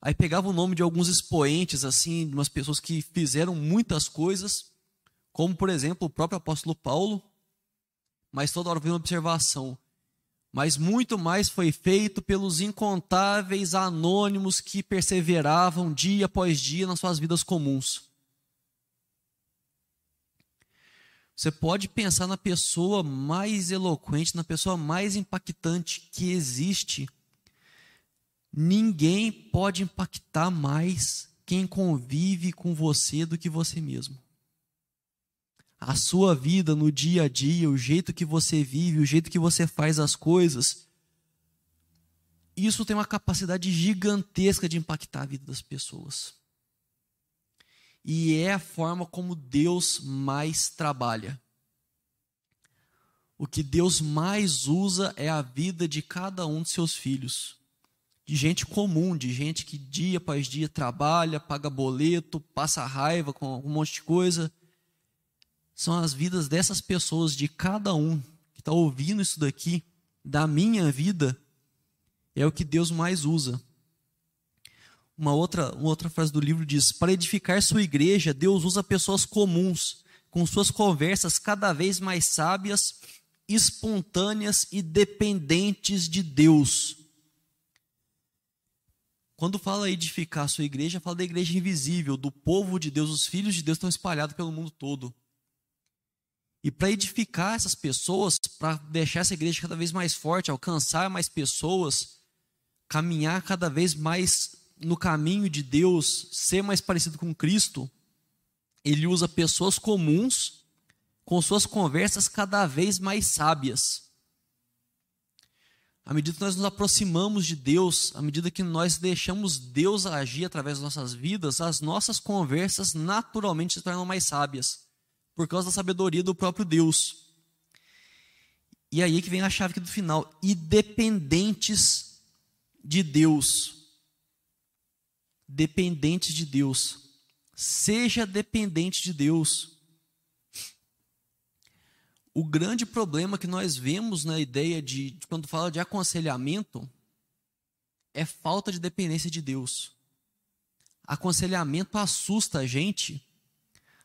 Speaker 1: aí pegava o nome de alguns expoentes, assim, de umas pessoas que fizeram muitas coisas, como, por exemplo, o próprio apóstolo Paulo, mas toda hora vem uma observação. Mas muito mais foi feito pelos incontáveis anônimos que perseveravam dia após dia nas suas vidas comuns. Você pode pensar na pessoa mais eloquente, na pessoa mais impactante que existe. Ninguém pode impactar mais quem convive com você do que você mesmo a sua vida no dia a dia, o jeito que você vive, o jeito que você faz as coisas, isso tem uma capacidade gigantesca de impactar a vida das pessoas. E é a forma como Deus mais trabalha. O que Deus mais usa é a vida de cada um de seus filhos. De gente comum, de gente que dia após dia trabalha, paga boleto, passa raiva com um monte de coisa são as vidas dessas pessoas, de cada um que está ouvindo isso daqui, da minha vida, é o que Deus mais usa. Uma outra, uma outra frase do livro diz: Para edificar sua igreja, Deus usa pessoas comuns, com suas conversas cada vez mais sábias, espontâneas e dependentes de Deus. Quando fala edificar sua igreja, fala da igreja invisível, do povo de Deus, os filhos de Deus estão espalhados pelo mundo todo. E para edificar essas pessoas, para deixar essa igreja cada vez mais forte, alcançar mais pessoas, caminhar cada vez mais no caminho de Deus, ser mais parecido com Cristo, ele usa pessoas comuns com suas conversas cada vez mais sábias. À medida que nós nos aproximamos de Deus, à medida que nós deixamos Deus agir através das nossas vidas, as nossas conversas naturalmente se tornam mais sábias por causa da sabedoria do próprio Deus. E aí que vem a chave aqui do final, e dependentes de Deus. Dependentes de Deus. Seja dependente de Deus. O grande problema que nós vemos na ideia de, de quando fala de aconselhamento é falta de dependência de Deus. Aconselhamento assusta a gente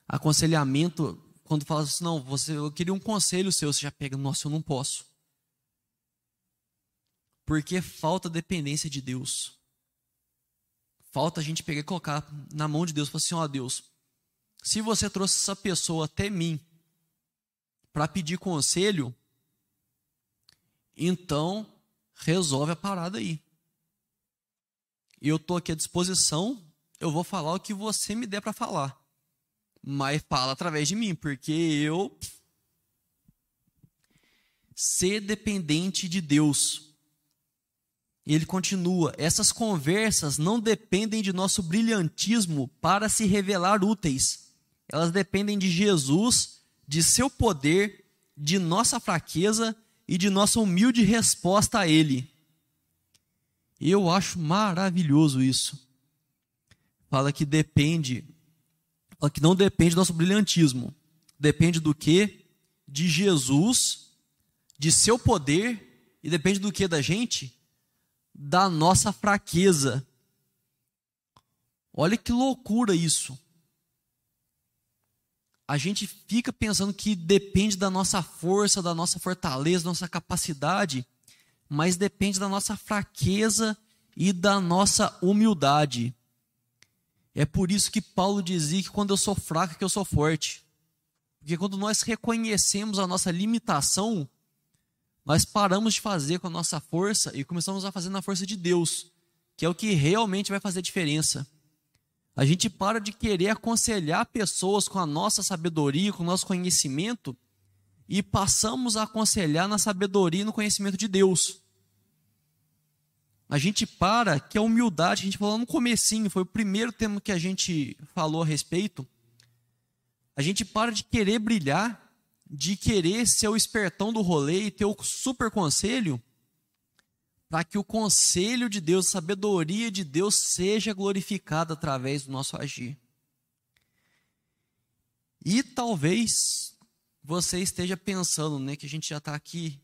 Speaker 1: aconselhamento, quando fala assim, não, você, eu queria um conselho seu, você já pega, nossa, eu não posso. Porque falta dependência de Deus. Falta a gente pegar e colocar na mão de Deus, falar assim, ó oh, Deus, se você trouxe essa pessoa até mim para pedir conselho, então resolve a parada aí. Eu estou aqui à disposição, eu vou falar o que você me der para falar mas fala através de mim, porque eu ser dependente de Deus. E ele continua: essas conversas não dependem de nosso brilhantismo para se revelar úteis. Elas dependem de Jesus, de seu poder, de nossa fraqueza e de nossa humilde resposta a Ele. Eu acho maravilhoso isso. Fala que depende que não depende do nosso brilhantismo. Depende do que? De Jesus, de seu poder, e depende do que da gente? Da nossa fraqueza. Olha que loucura isso. A gente fica pensando que depende da nossa força, da nossa fortaleza, da nossa capacidade, mas depende da nossa fraqueza e da nossa humildade. É por isso que Paulo dizia que quando eu sou fraco é que eu sou forte. Porque quando nós reconhecemos a nossa limitação, nós paramos de fazer com a nossa força e começamos a fazer na força de Deus, que é o que realmente vai fazer diferença. A gente para de querer aconselhar pessoas com a nossa sabedoria, com o nosso conhecimento, e passamos a aconselhar na sabedoria e no conhecimento de Deus. A gente para que a humildade, a gente falou no comecinho, foi o primeiro tema que a gente falou a respeito. A gente para de querer brilhar, de querer ser o espertão do rolê e ter o super conselho, para que o conselho de Deus, a sabedoria de Deus seja glorificada através do nosso agir. E talvez você esteja pensando, né, que a gente já está aqui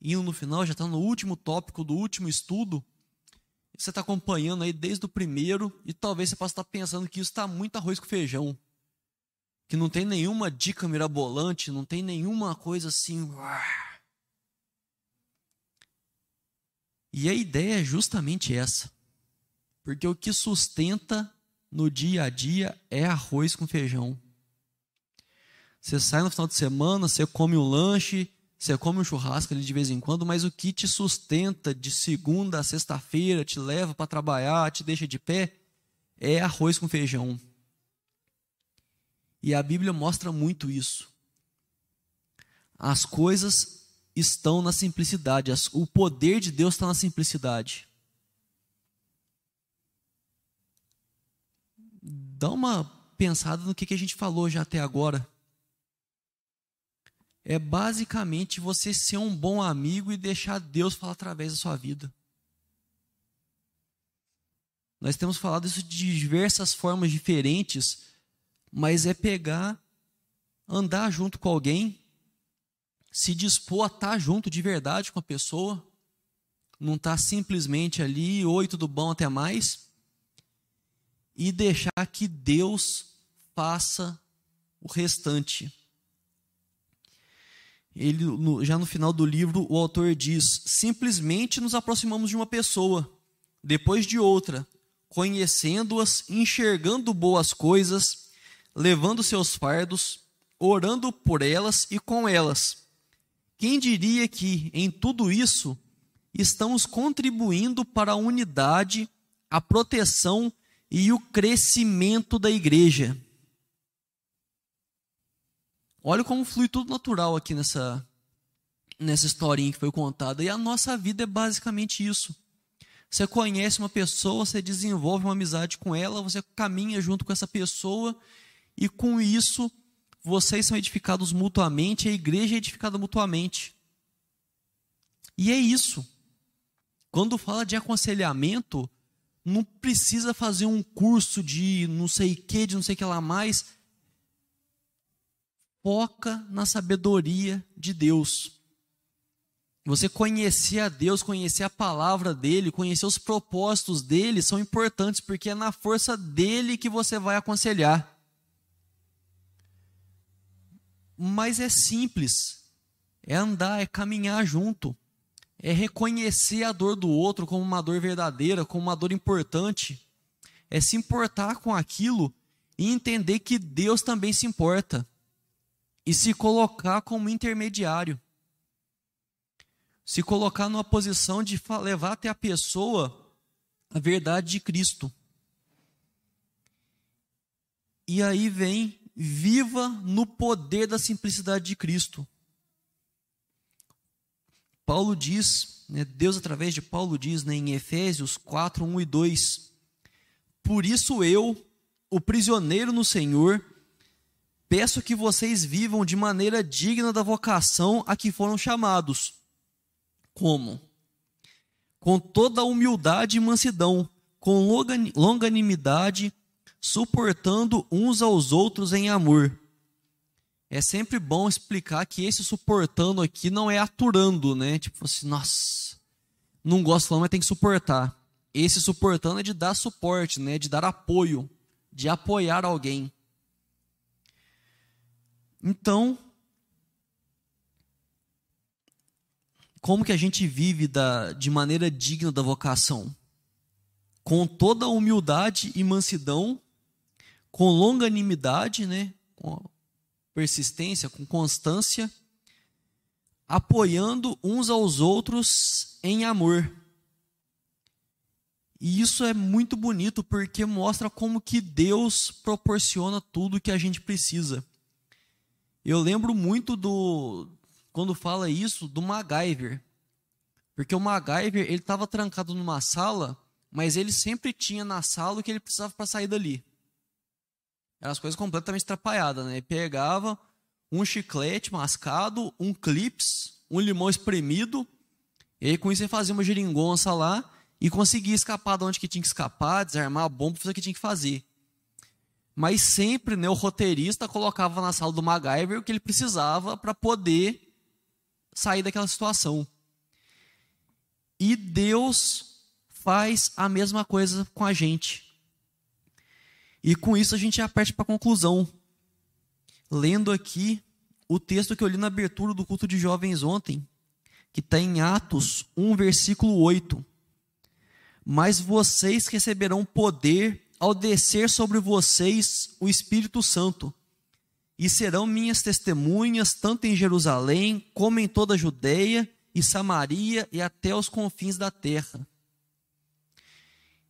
Speaker 1: indo no final, já está no último tópico do último estudo. Você está acompanhando aí desde o primeiro e talvez você possa estar pensando que isso está muito arroz com feijão, que não tem nenhuma dica mirabolante, não tem nenhuma coisa assim. E a ideia é justamente essa. Porque o que sustenta no dia a dia é arroz com feijão. Você sai no final de semana, você come um lanche, você come um churrasco ali de vez em quando, mas o que te sustenta de segunda a sexta-feira, te leva para trabalhar, te deixa de pé, é arroz com feijão. E a Bíblia mostra muito isso. As coisas estão na simplicidade. O poder de Deus está na simplicidade. Dá uma pensada no que a gente falou já até agora. É basicamente você ser um bom amigo e deixar Deus falar através da sua vida. Nós temos falado isso de diversas formas diferentes, mas é pegar, andar junto com alguém se dispor a estar junto de verdade com a pessoa, não estar tá simplesmente ali, oi, tudo bom, até mais, e deixar que Deus faça o restante. Ele, no, já no final do livro, o autor diz: simplesmente nos aproximamos de uma pessoa, depois de outra, conhecendo-as, enxergando boas coisas, levando seus fardos, orando por elas e com elas quem diria que, em tudo isso, estamos contribuindo para a unidade, a proteção e o crescimento da igreja? Olha como flui tudo natural aqui nessa, nessa historinha que foi contada. E a nossa vida é basicamente isso. Você conhece uma pessoa, você desenvolve uma amizade com ela, você caminha junto com essa pessoa, e com isso vocês são edificados mutuamente, a igreja é edificada mutuamente. E é isso. Quando fala de aconselhamento, não precisa fazer um curso de não sei que, de não sei que lá mais. Foca na sabedoria de Deus. Você conhecer a Deus, conhecer a palavra dele, conhecer os propósitos dele são importantes, porque é na força dele que você vai aconselhar. Mas é simples. É andar, é caminhar junto. É reconhecer a dor do outro como uma dor verdadeira, como uma dor importante. É se importar com aquilo e entender que Deus também se importa. E se colocar como intermediário. Se colocar numa posição de levar até a pessoa a verdade de Cristo. E aí vem viva no poder da simplicidade de Cristo. Paulo diz, né, Deus através de Paulo diz né, em Efésios 4, 1 e 2: Por isso eu, o prisioneiro no Senhor, peço que vocês vivam de maneira digna da vocação a que foram chamados. Como? Com toda humildade e mansidão, com longanimidade, suportando uns aos outros em amor. É sempre bom explicar que esse suportando aqui não é aturando, né? Tipo assim, nossa, não gosto não, mas tem que suportar. Esse suportando é de dar suporte, né? De dar apoio, de apoiar alguém. Então, como que a gente vive da, de maneira digna da vocação? Com toda humildade e mansidão, com longanimidade, né? com persistência, com constância, apoiando uns aos outros em amor. E isso é muito bonito porque mostra como que Deus proporciona tudo que a gente precisa. Eu lembro muito do quando fala isso do MacGyver. Porque o MacGyver, ele estava trancado numa sala, mas ele sempre tinha na sala o que ele precisava para sair dali. Eram as coisas completamente atrapalhadas, né? Ele pegava um chiclete mascado, um clips, um limão espremido, e aí com isso ele fazia uma geringonça lá e conseguia escapar de onde que tinha que escapar, desarmar a bomba, fazer o que tinha que fazer. Mas sempre né, o roteirista colocava na sala do MacGyver o que ele precisava para poder sair daquela situação. E Deus faz a mesma coisa com a gente. E com isso a gente parte para a conclusão. Lendo aqui o texto que eu li na abertura do culto de jovens ontem, que está em Atos 1, versículo 8. Mas vocês receberão poder ao descer sobre vocês o Espírito Santo, e serão minhas testemunhas tanto em Jerusalém como em toda a Judeia e Samaria e até os confins da terra.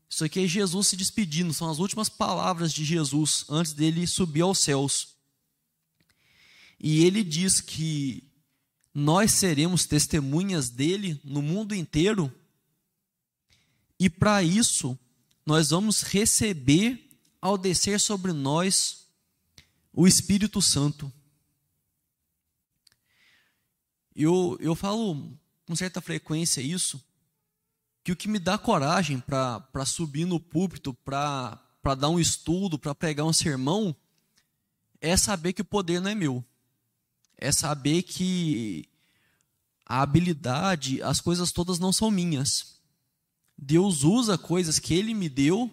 Speaker 1: Isso aqui é Jesus se despedindo, são as últimas palavras de Jesus antes dele subir aos céus. E ele diz que nós seremos testemunhas dele no mundo inteiro, e para isso nós vamos receber ao descer sobre nós o Espírito Santo. Eu, eu falo com certa frequência isso, que o que me dá coragem para subir no púlpito, para dar um estudo, para pregar um sermão, é saber que o poder não é meu. É saber que a habilidade, as coisas todas não são minhas. Deus usa coisas que Ele me deu,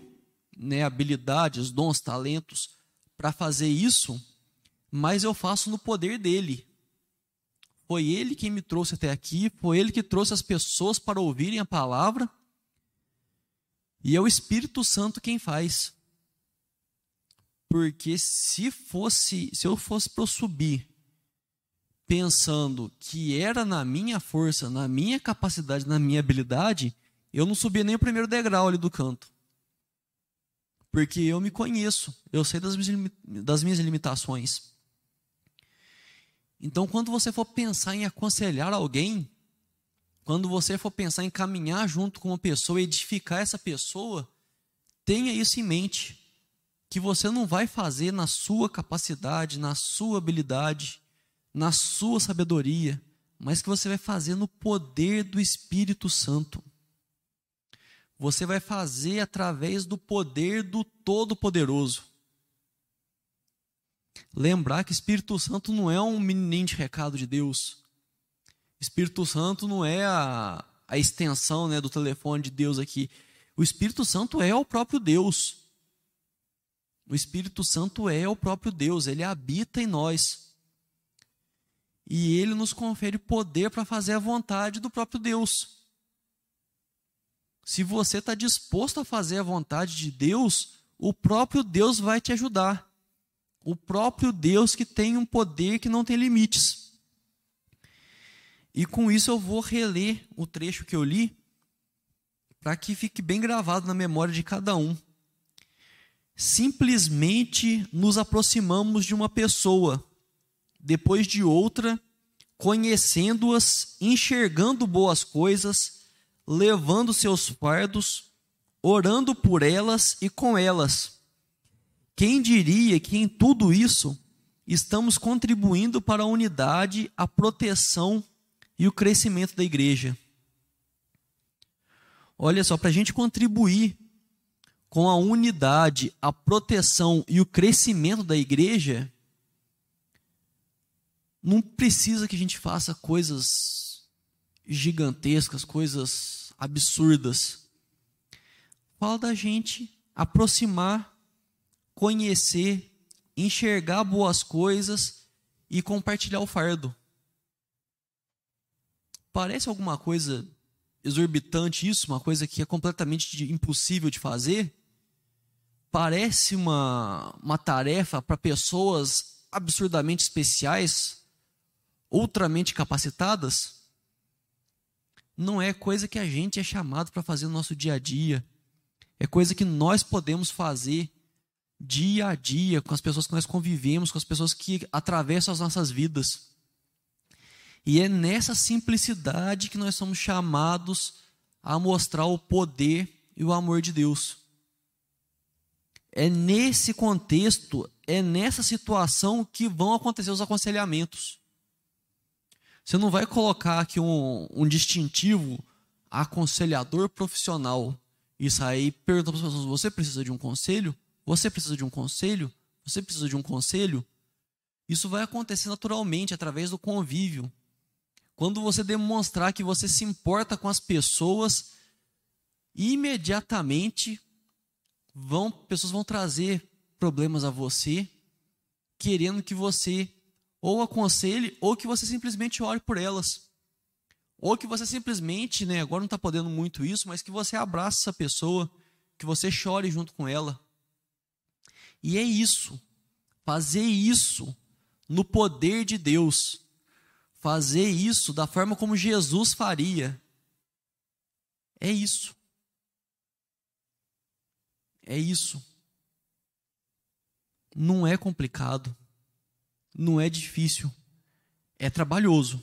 Speaker 1: né, habilidades, dons, talentos, para fazer isso, mas eu faço no poder dele. Foi ele quem me trouxe até aqui, foi ele que trouxe as pessoas para ouvirem a palavra. E é o Espírito Santo quem faz. Porque se fosse, se eu fosse para subir pensando que era na minha força, na minha capacidade, na minha habilidade, eu não subia nem o primeiro degrau ali do canto. Porque eu me conheço, eu sei das minhas, das minhas limitações. Então, quando você for pensar em aconselhar alguém, quando você for pensar em caminhar junto com uma pessoa, edificar essa pessoa, tenha isso em mente. Que você não vai fazer na sua capacidade, na sua habilidade, na sua sabedoria, mas que você vai fazer no poder do Espírito Santo. Você vai fazer através do poder do Todo-Poderoso lembrar que Espírito Santo não é um menininho de recado de Deus. Espírito Santo não é a, a extensão né, do telefone de Deus aqui. O Espírito Santo é o próprio Deus. O Espírito Santo é o próprio Deus, ele habita em nós. E ele nos confere poder para fazer a vontade do próprio Deus. Se você está disposto a fazer a vontade de Deus, o próprio Deus vai te ajudar o próprio Deus que tem um poder que não tem limites. E com isso eu vou reler o trecho que eu li, para que fique bem gravado na memória de cada um. Simplesmente nos aproximamos de uma pessoa, depois de outra, conhecendo-as, enxergando boas coisas, levando seus fardos, orando por elas e com elas quem diria que em tudo isso estamos contribuindo para a unidade, a proteção e o crescimento da igreja? Olha só, para a gente contribuir com a unidade, a proteção e o crescimento da igreja, não precisa que a gente faça coisas gigantescas, coisas absurdas. Fala da gente aproximar conhecer, enxergar boas coisas e compartilhar o fardo. Parece alguma coisa exorbitante isso, uma coisa que é completamente impossível de fazer? parece uma, uma tarefa para pessoas absurdamente especiais, ultramente capacitadas, não é coisa que a gente é chamado para fazer no nosso dia a dia. É coisa que nós podemos fazer dia a dia com as pessoas que nós convivemos, com as pessoas que atravessam as nossas vidas. E é nessa simplicidade que nós somos chamados a mostrar o poder e o amor de Deus. É nesse contexto, é nessa situação que vão acontecer os aconselhamentos. Você não vai colocar aqui um, um distintivo aconselhador profissional e sair perguntando para as pessoas: você precisa de um conselho? Você precisa de um conselho? Você precisa de um conselho? Isso vai acontecer naturalmente através do convívio, quando você demonstrar que você se importa com as pessoas, imediatamente vão pessoas vão trazer problemas a você, querendo que você ou aconselhe ou que você simplesmente ore por elas. Ou que você simplesmente, né, agora não está podendo muito isso, mas que você abrace essa pessoa, que você chore junto com ela. E é isso. Fazer isso no poder de Deus fazer isso da forma como Jesus faria. É isso. É isso. Não é complicado. Não é difícil. É trabalhoso.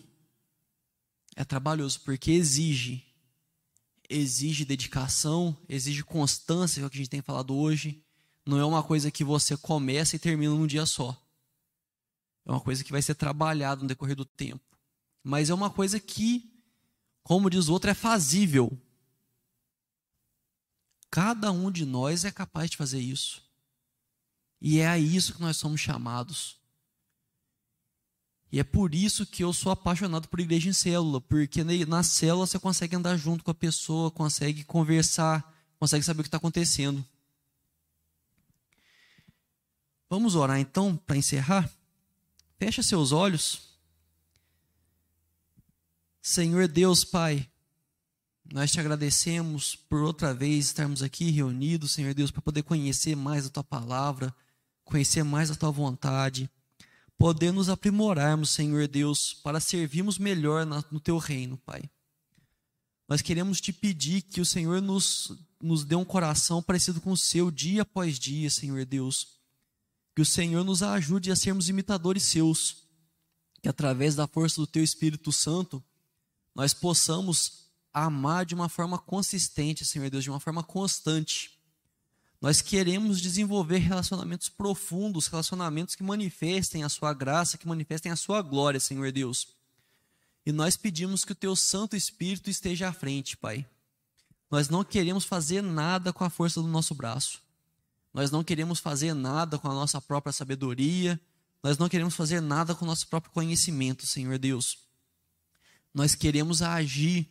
Speaker 1: É trabalhoso porque exige exige dedicação, exige constância, é o que a gente tem falado hoje. Não é uma coisa que você começa e termina num dia só. É uma coisa que vai ser trabalhada no decorrer do tempo. Mas é uma coisa que, como diz o outro, é fazível. Cada um de nós é capaz de fazer isso. E é a isso que nós somos chamados. E é por isso que eu sou apaixonado por igreja em célula, porque na célula você consegue andar junto com a pessoa, consegue conversar, consegue saber o que está acontecendo. Vamos orar então para encerrar? Fecha seus olhos. Senhor Deus Pai, nós te agradecemos por outra vez estarmos aqui reunidos, Senhor Deus, para poder conhecer mais a tua palavra, conhecer mais a tua vontade, poder nos aprimorarmos, Senhor Deus, para servirmos melhor no teu reino, Pai. Nós queremos te pedir que o Senhor nos, nos dê um coração parecido com o seu dia após dia, Senhor Deus. Que o Senhor nos ajude a sermos imitadores seus. Que através da força do teu Espírito Santo, nós possamos amar de uma forma consistente, Senhor Deus, de uma forma constante. Nós queremos desenvolver relacionamentos profundos, relacionamentos que manifestem a Sua graça, que manifestem a Sua glória, Senhor Deus. E nós pedimos que o Teu Santo Espírito esteja à frente, Pai. Nós não queremos fazer nada com a força do nosso braço. Nós não queremos fazer nada com a nossa própria sabedoria. Nós não queremos fazer nada com o nosso próprio conhecimento, Senhor Deus. Nós queremos agir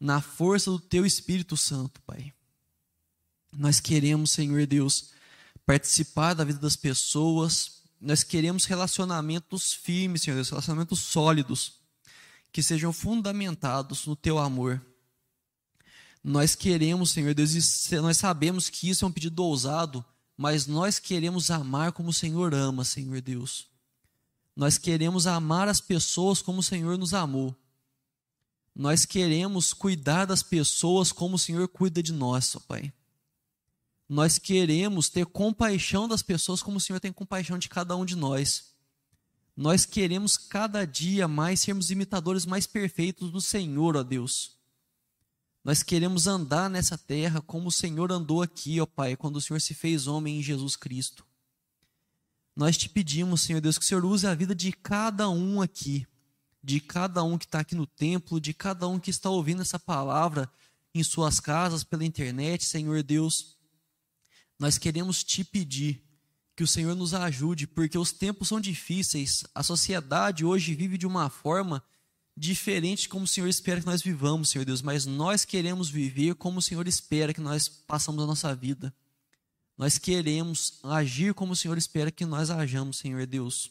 Speaker 1: na força do Teu Espírito Santo, Pai. Nós queremos, Senhor Deus, participar da vida das pessoas. Nós queremos relacionamentos firmes, Senhor Deus, relacionamentos sólidos, que sejam fundamentados no Teu amor. Nós queremos, Senhor Deus, e nós sabemos que isso é um pedido ousado, mas nós queremos amar como o Senhor ama, Senhor Deus. Nós queremos amar as pessoas como o Senhor nos amou. Nós queremos cuidar das pessoas como o Senhor cuida de nós, ó Pai. Nós queremos ter compaixão das pessoas como o Senhor tem compaixão de cada um de nós. Nós queremos cada dia mais sermos imitadores mais perfeitos do Senhor, ó Deus. Nós queremos andar nessa terra como o Senhor andou aqui, ó Pai, quando o Senhor se fez homem em Jesus Cristo. Nós te pedimos, Senhor Deus, que o Senhor use a vida de cada um aqui de cada um que está aqui no templo, de cada um que está ouvindo essa palavra em suas casas, pela internet, Senhor Deus. Nós queremos te pedir que o Senhor nos ajude, porque os tempos são difíceis, a sociedade hoje vive de uma forma diferente como o Senhor espera que nós vivamos, Senhor Deus, mas nós queremos viver como o Senhor espera que nós passamos a nossa vida. Nós queremos agir como o Senhor espera que nós hajamos, Senhor Deus.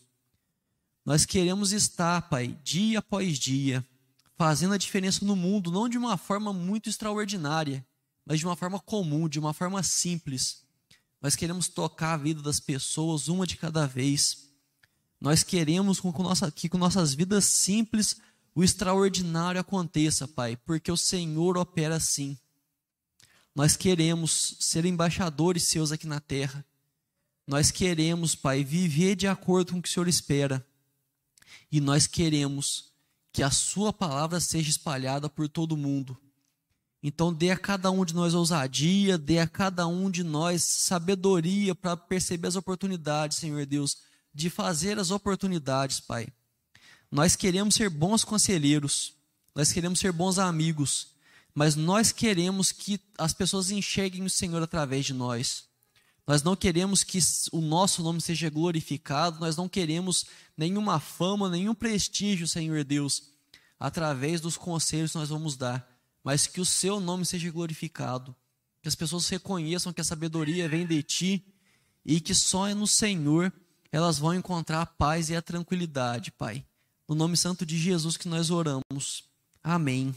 Speaker 1: Nós queremos estar, Pai, dia após dia, fazendo a diferença no mundo, não de uma forma muito extraordinária, mas de uma forma comum, de uma forma simples, Nós queremos tocar a vida das pessoas uma de cada vez. Nós queremos que com nossas vidas simples o extraordinário aconteça, Pai, porque o Senhor opera assim. Nós queremos ser embaixadores seus aqui na terra. Nós queremos, Pai, viver de acordo com o que o Senhor espera. E nós queremos que a Sua palavra seja espalhada por todo mundo. Então, dê a cada um de nós ousadia, dê a cada um de nós sabedoria para perceber as oportunidades, Senhor Deus de fazer as oportunidades, Pai. Nós queremos ser bons conselheiros, nós queremos ser bons amigos, mas nós queremos que as pessoas enxerguem o Senhor através de nós. Nós não queremos que o nosso nome seja glorificado, nós não queremos nenhuma fama, nenhum prestígio, Senhor Deus, através dos conselhos que nós vamos dar, mas que o seu nome seja glorificado, que as pessoas reconheçam que a sabedoria vem de ti e que só é no Senhor elas vão encontrar a paz e a tranquilidade, Pai. No nome santo de Jesus que nós oramos. Amém.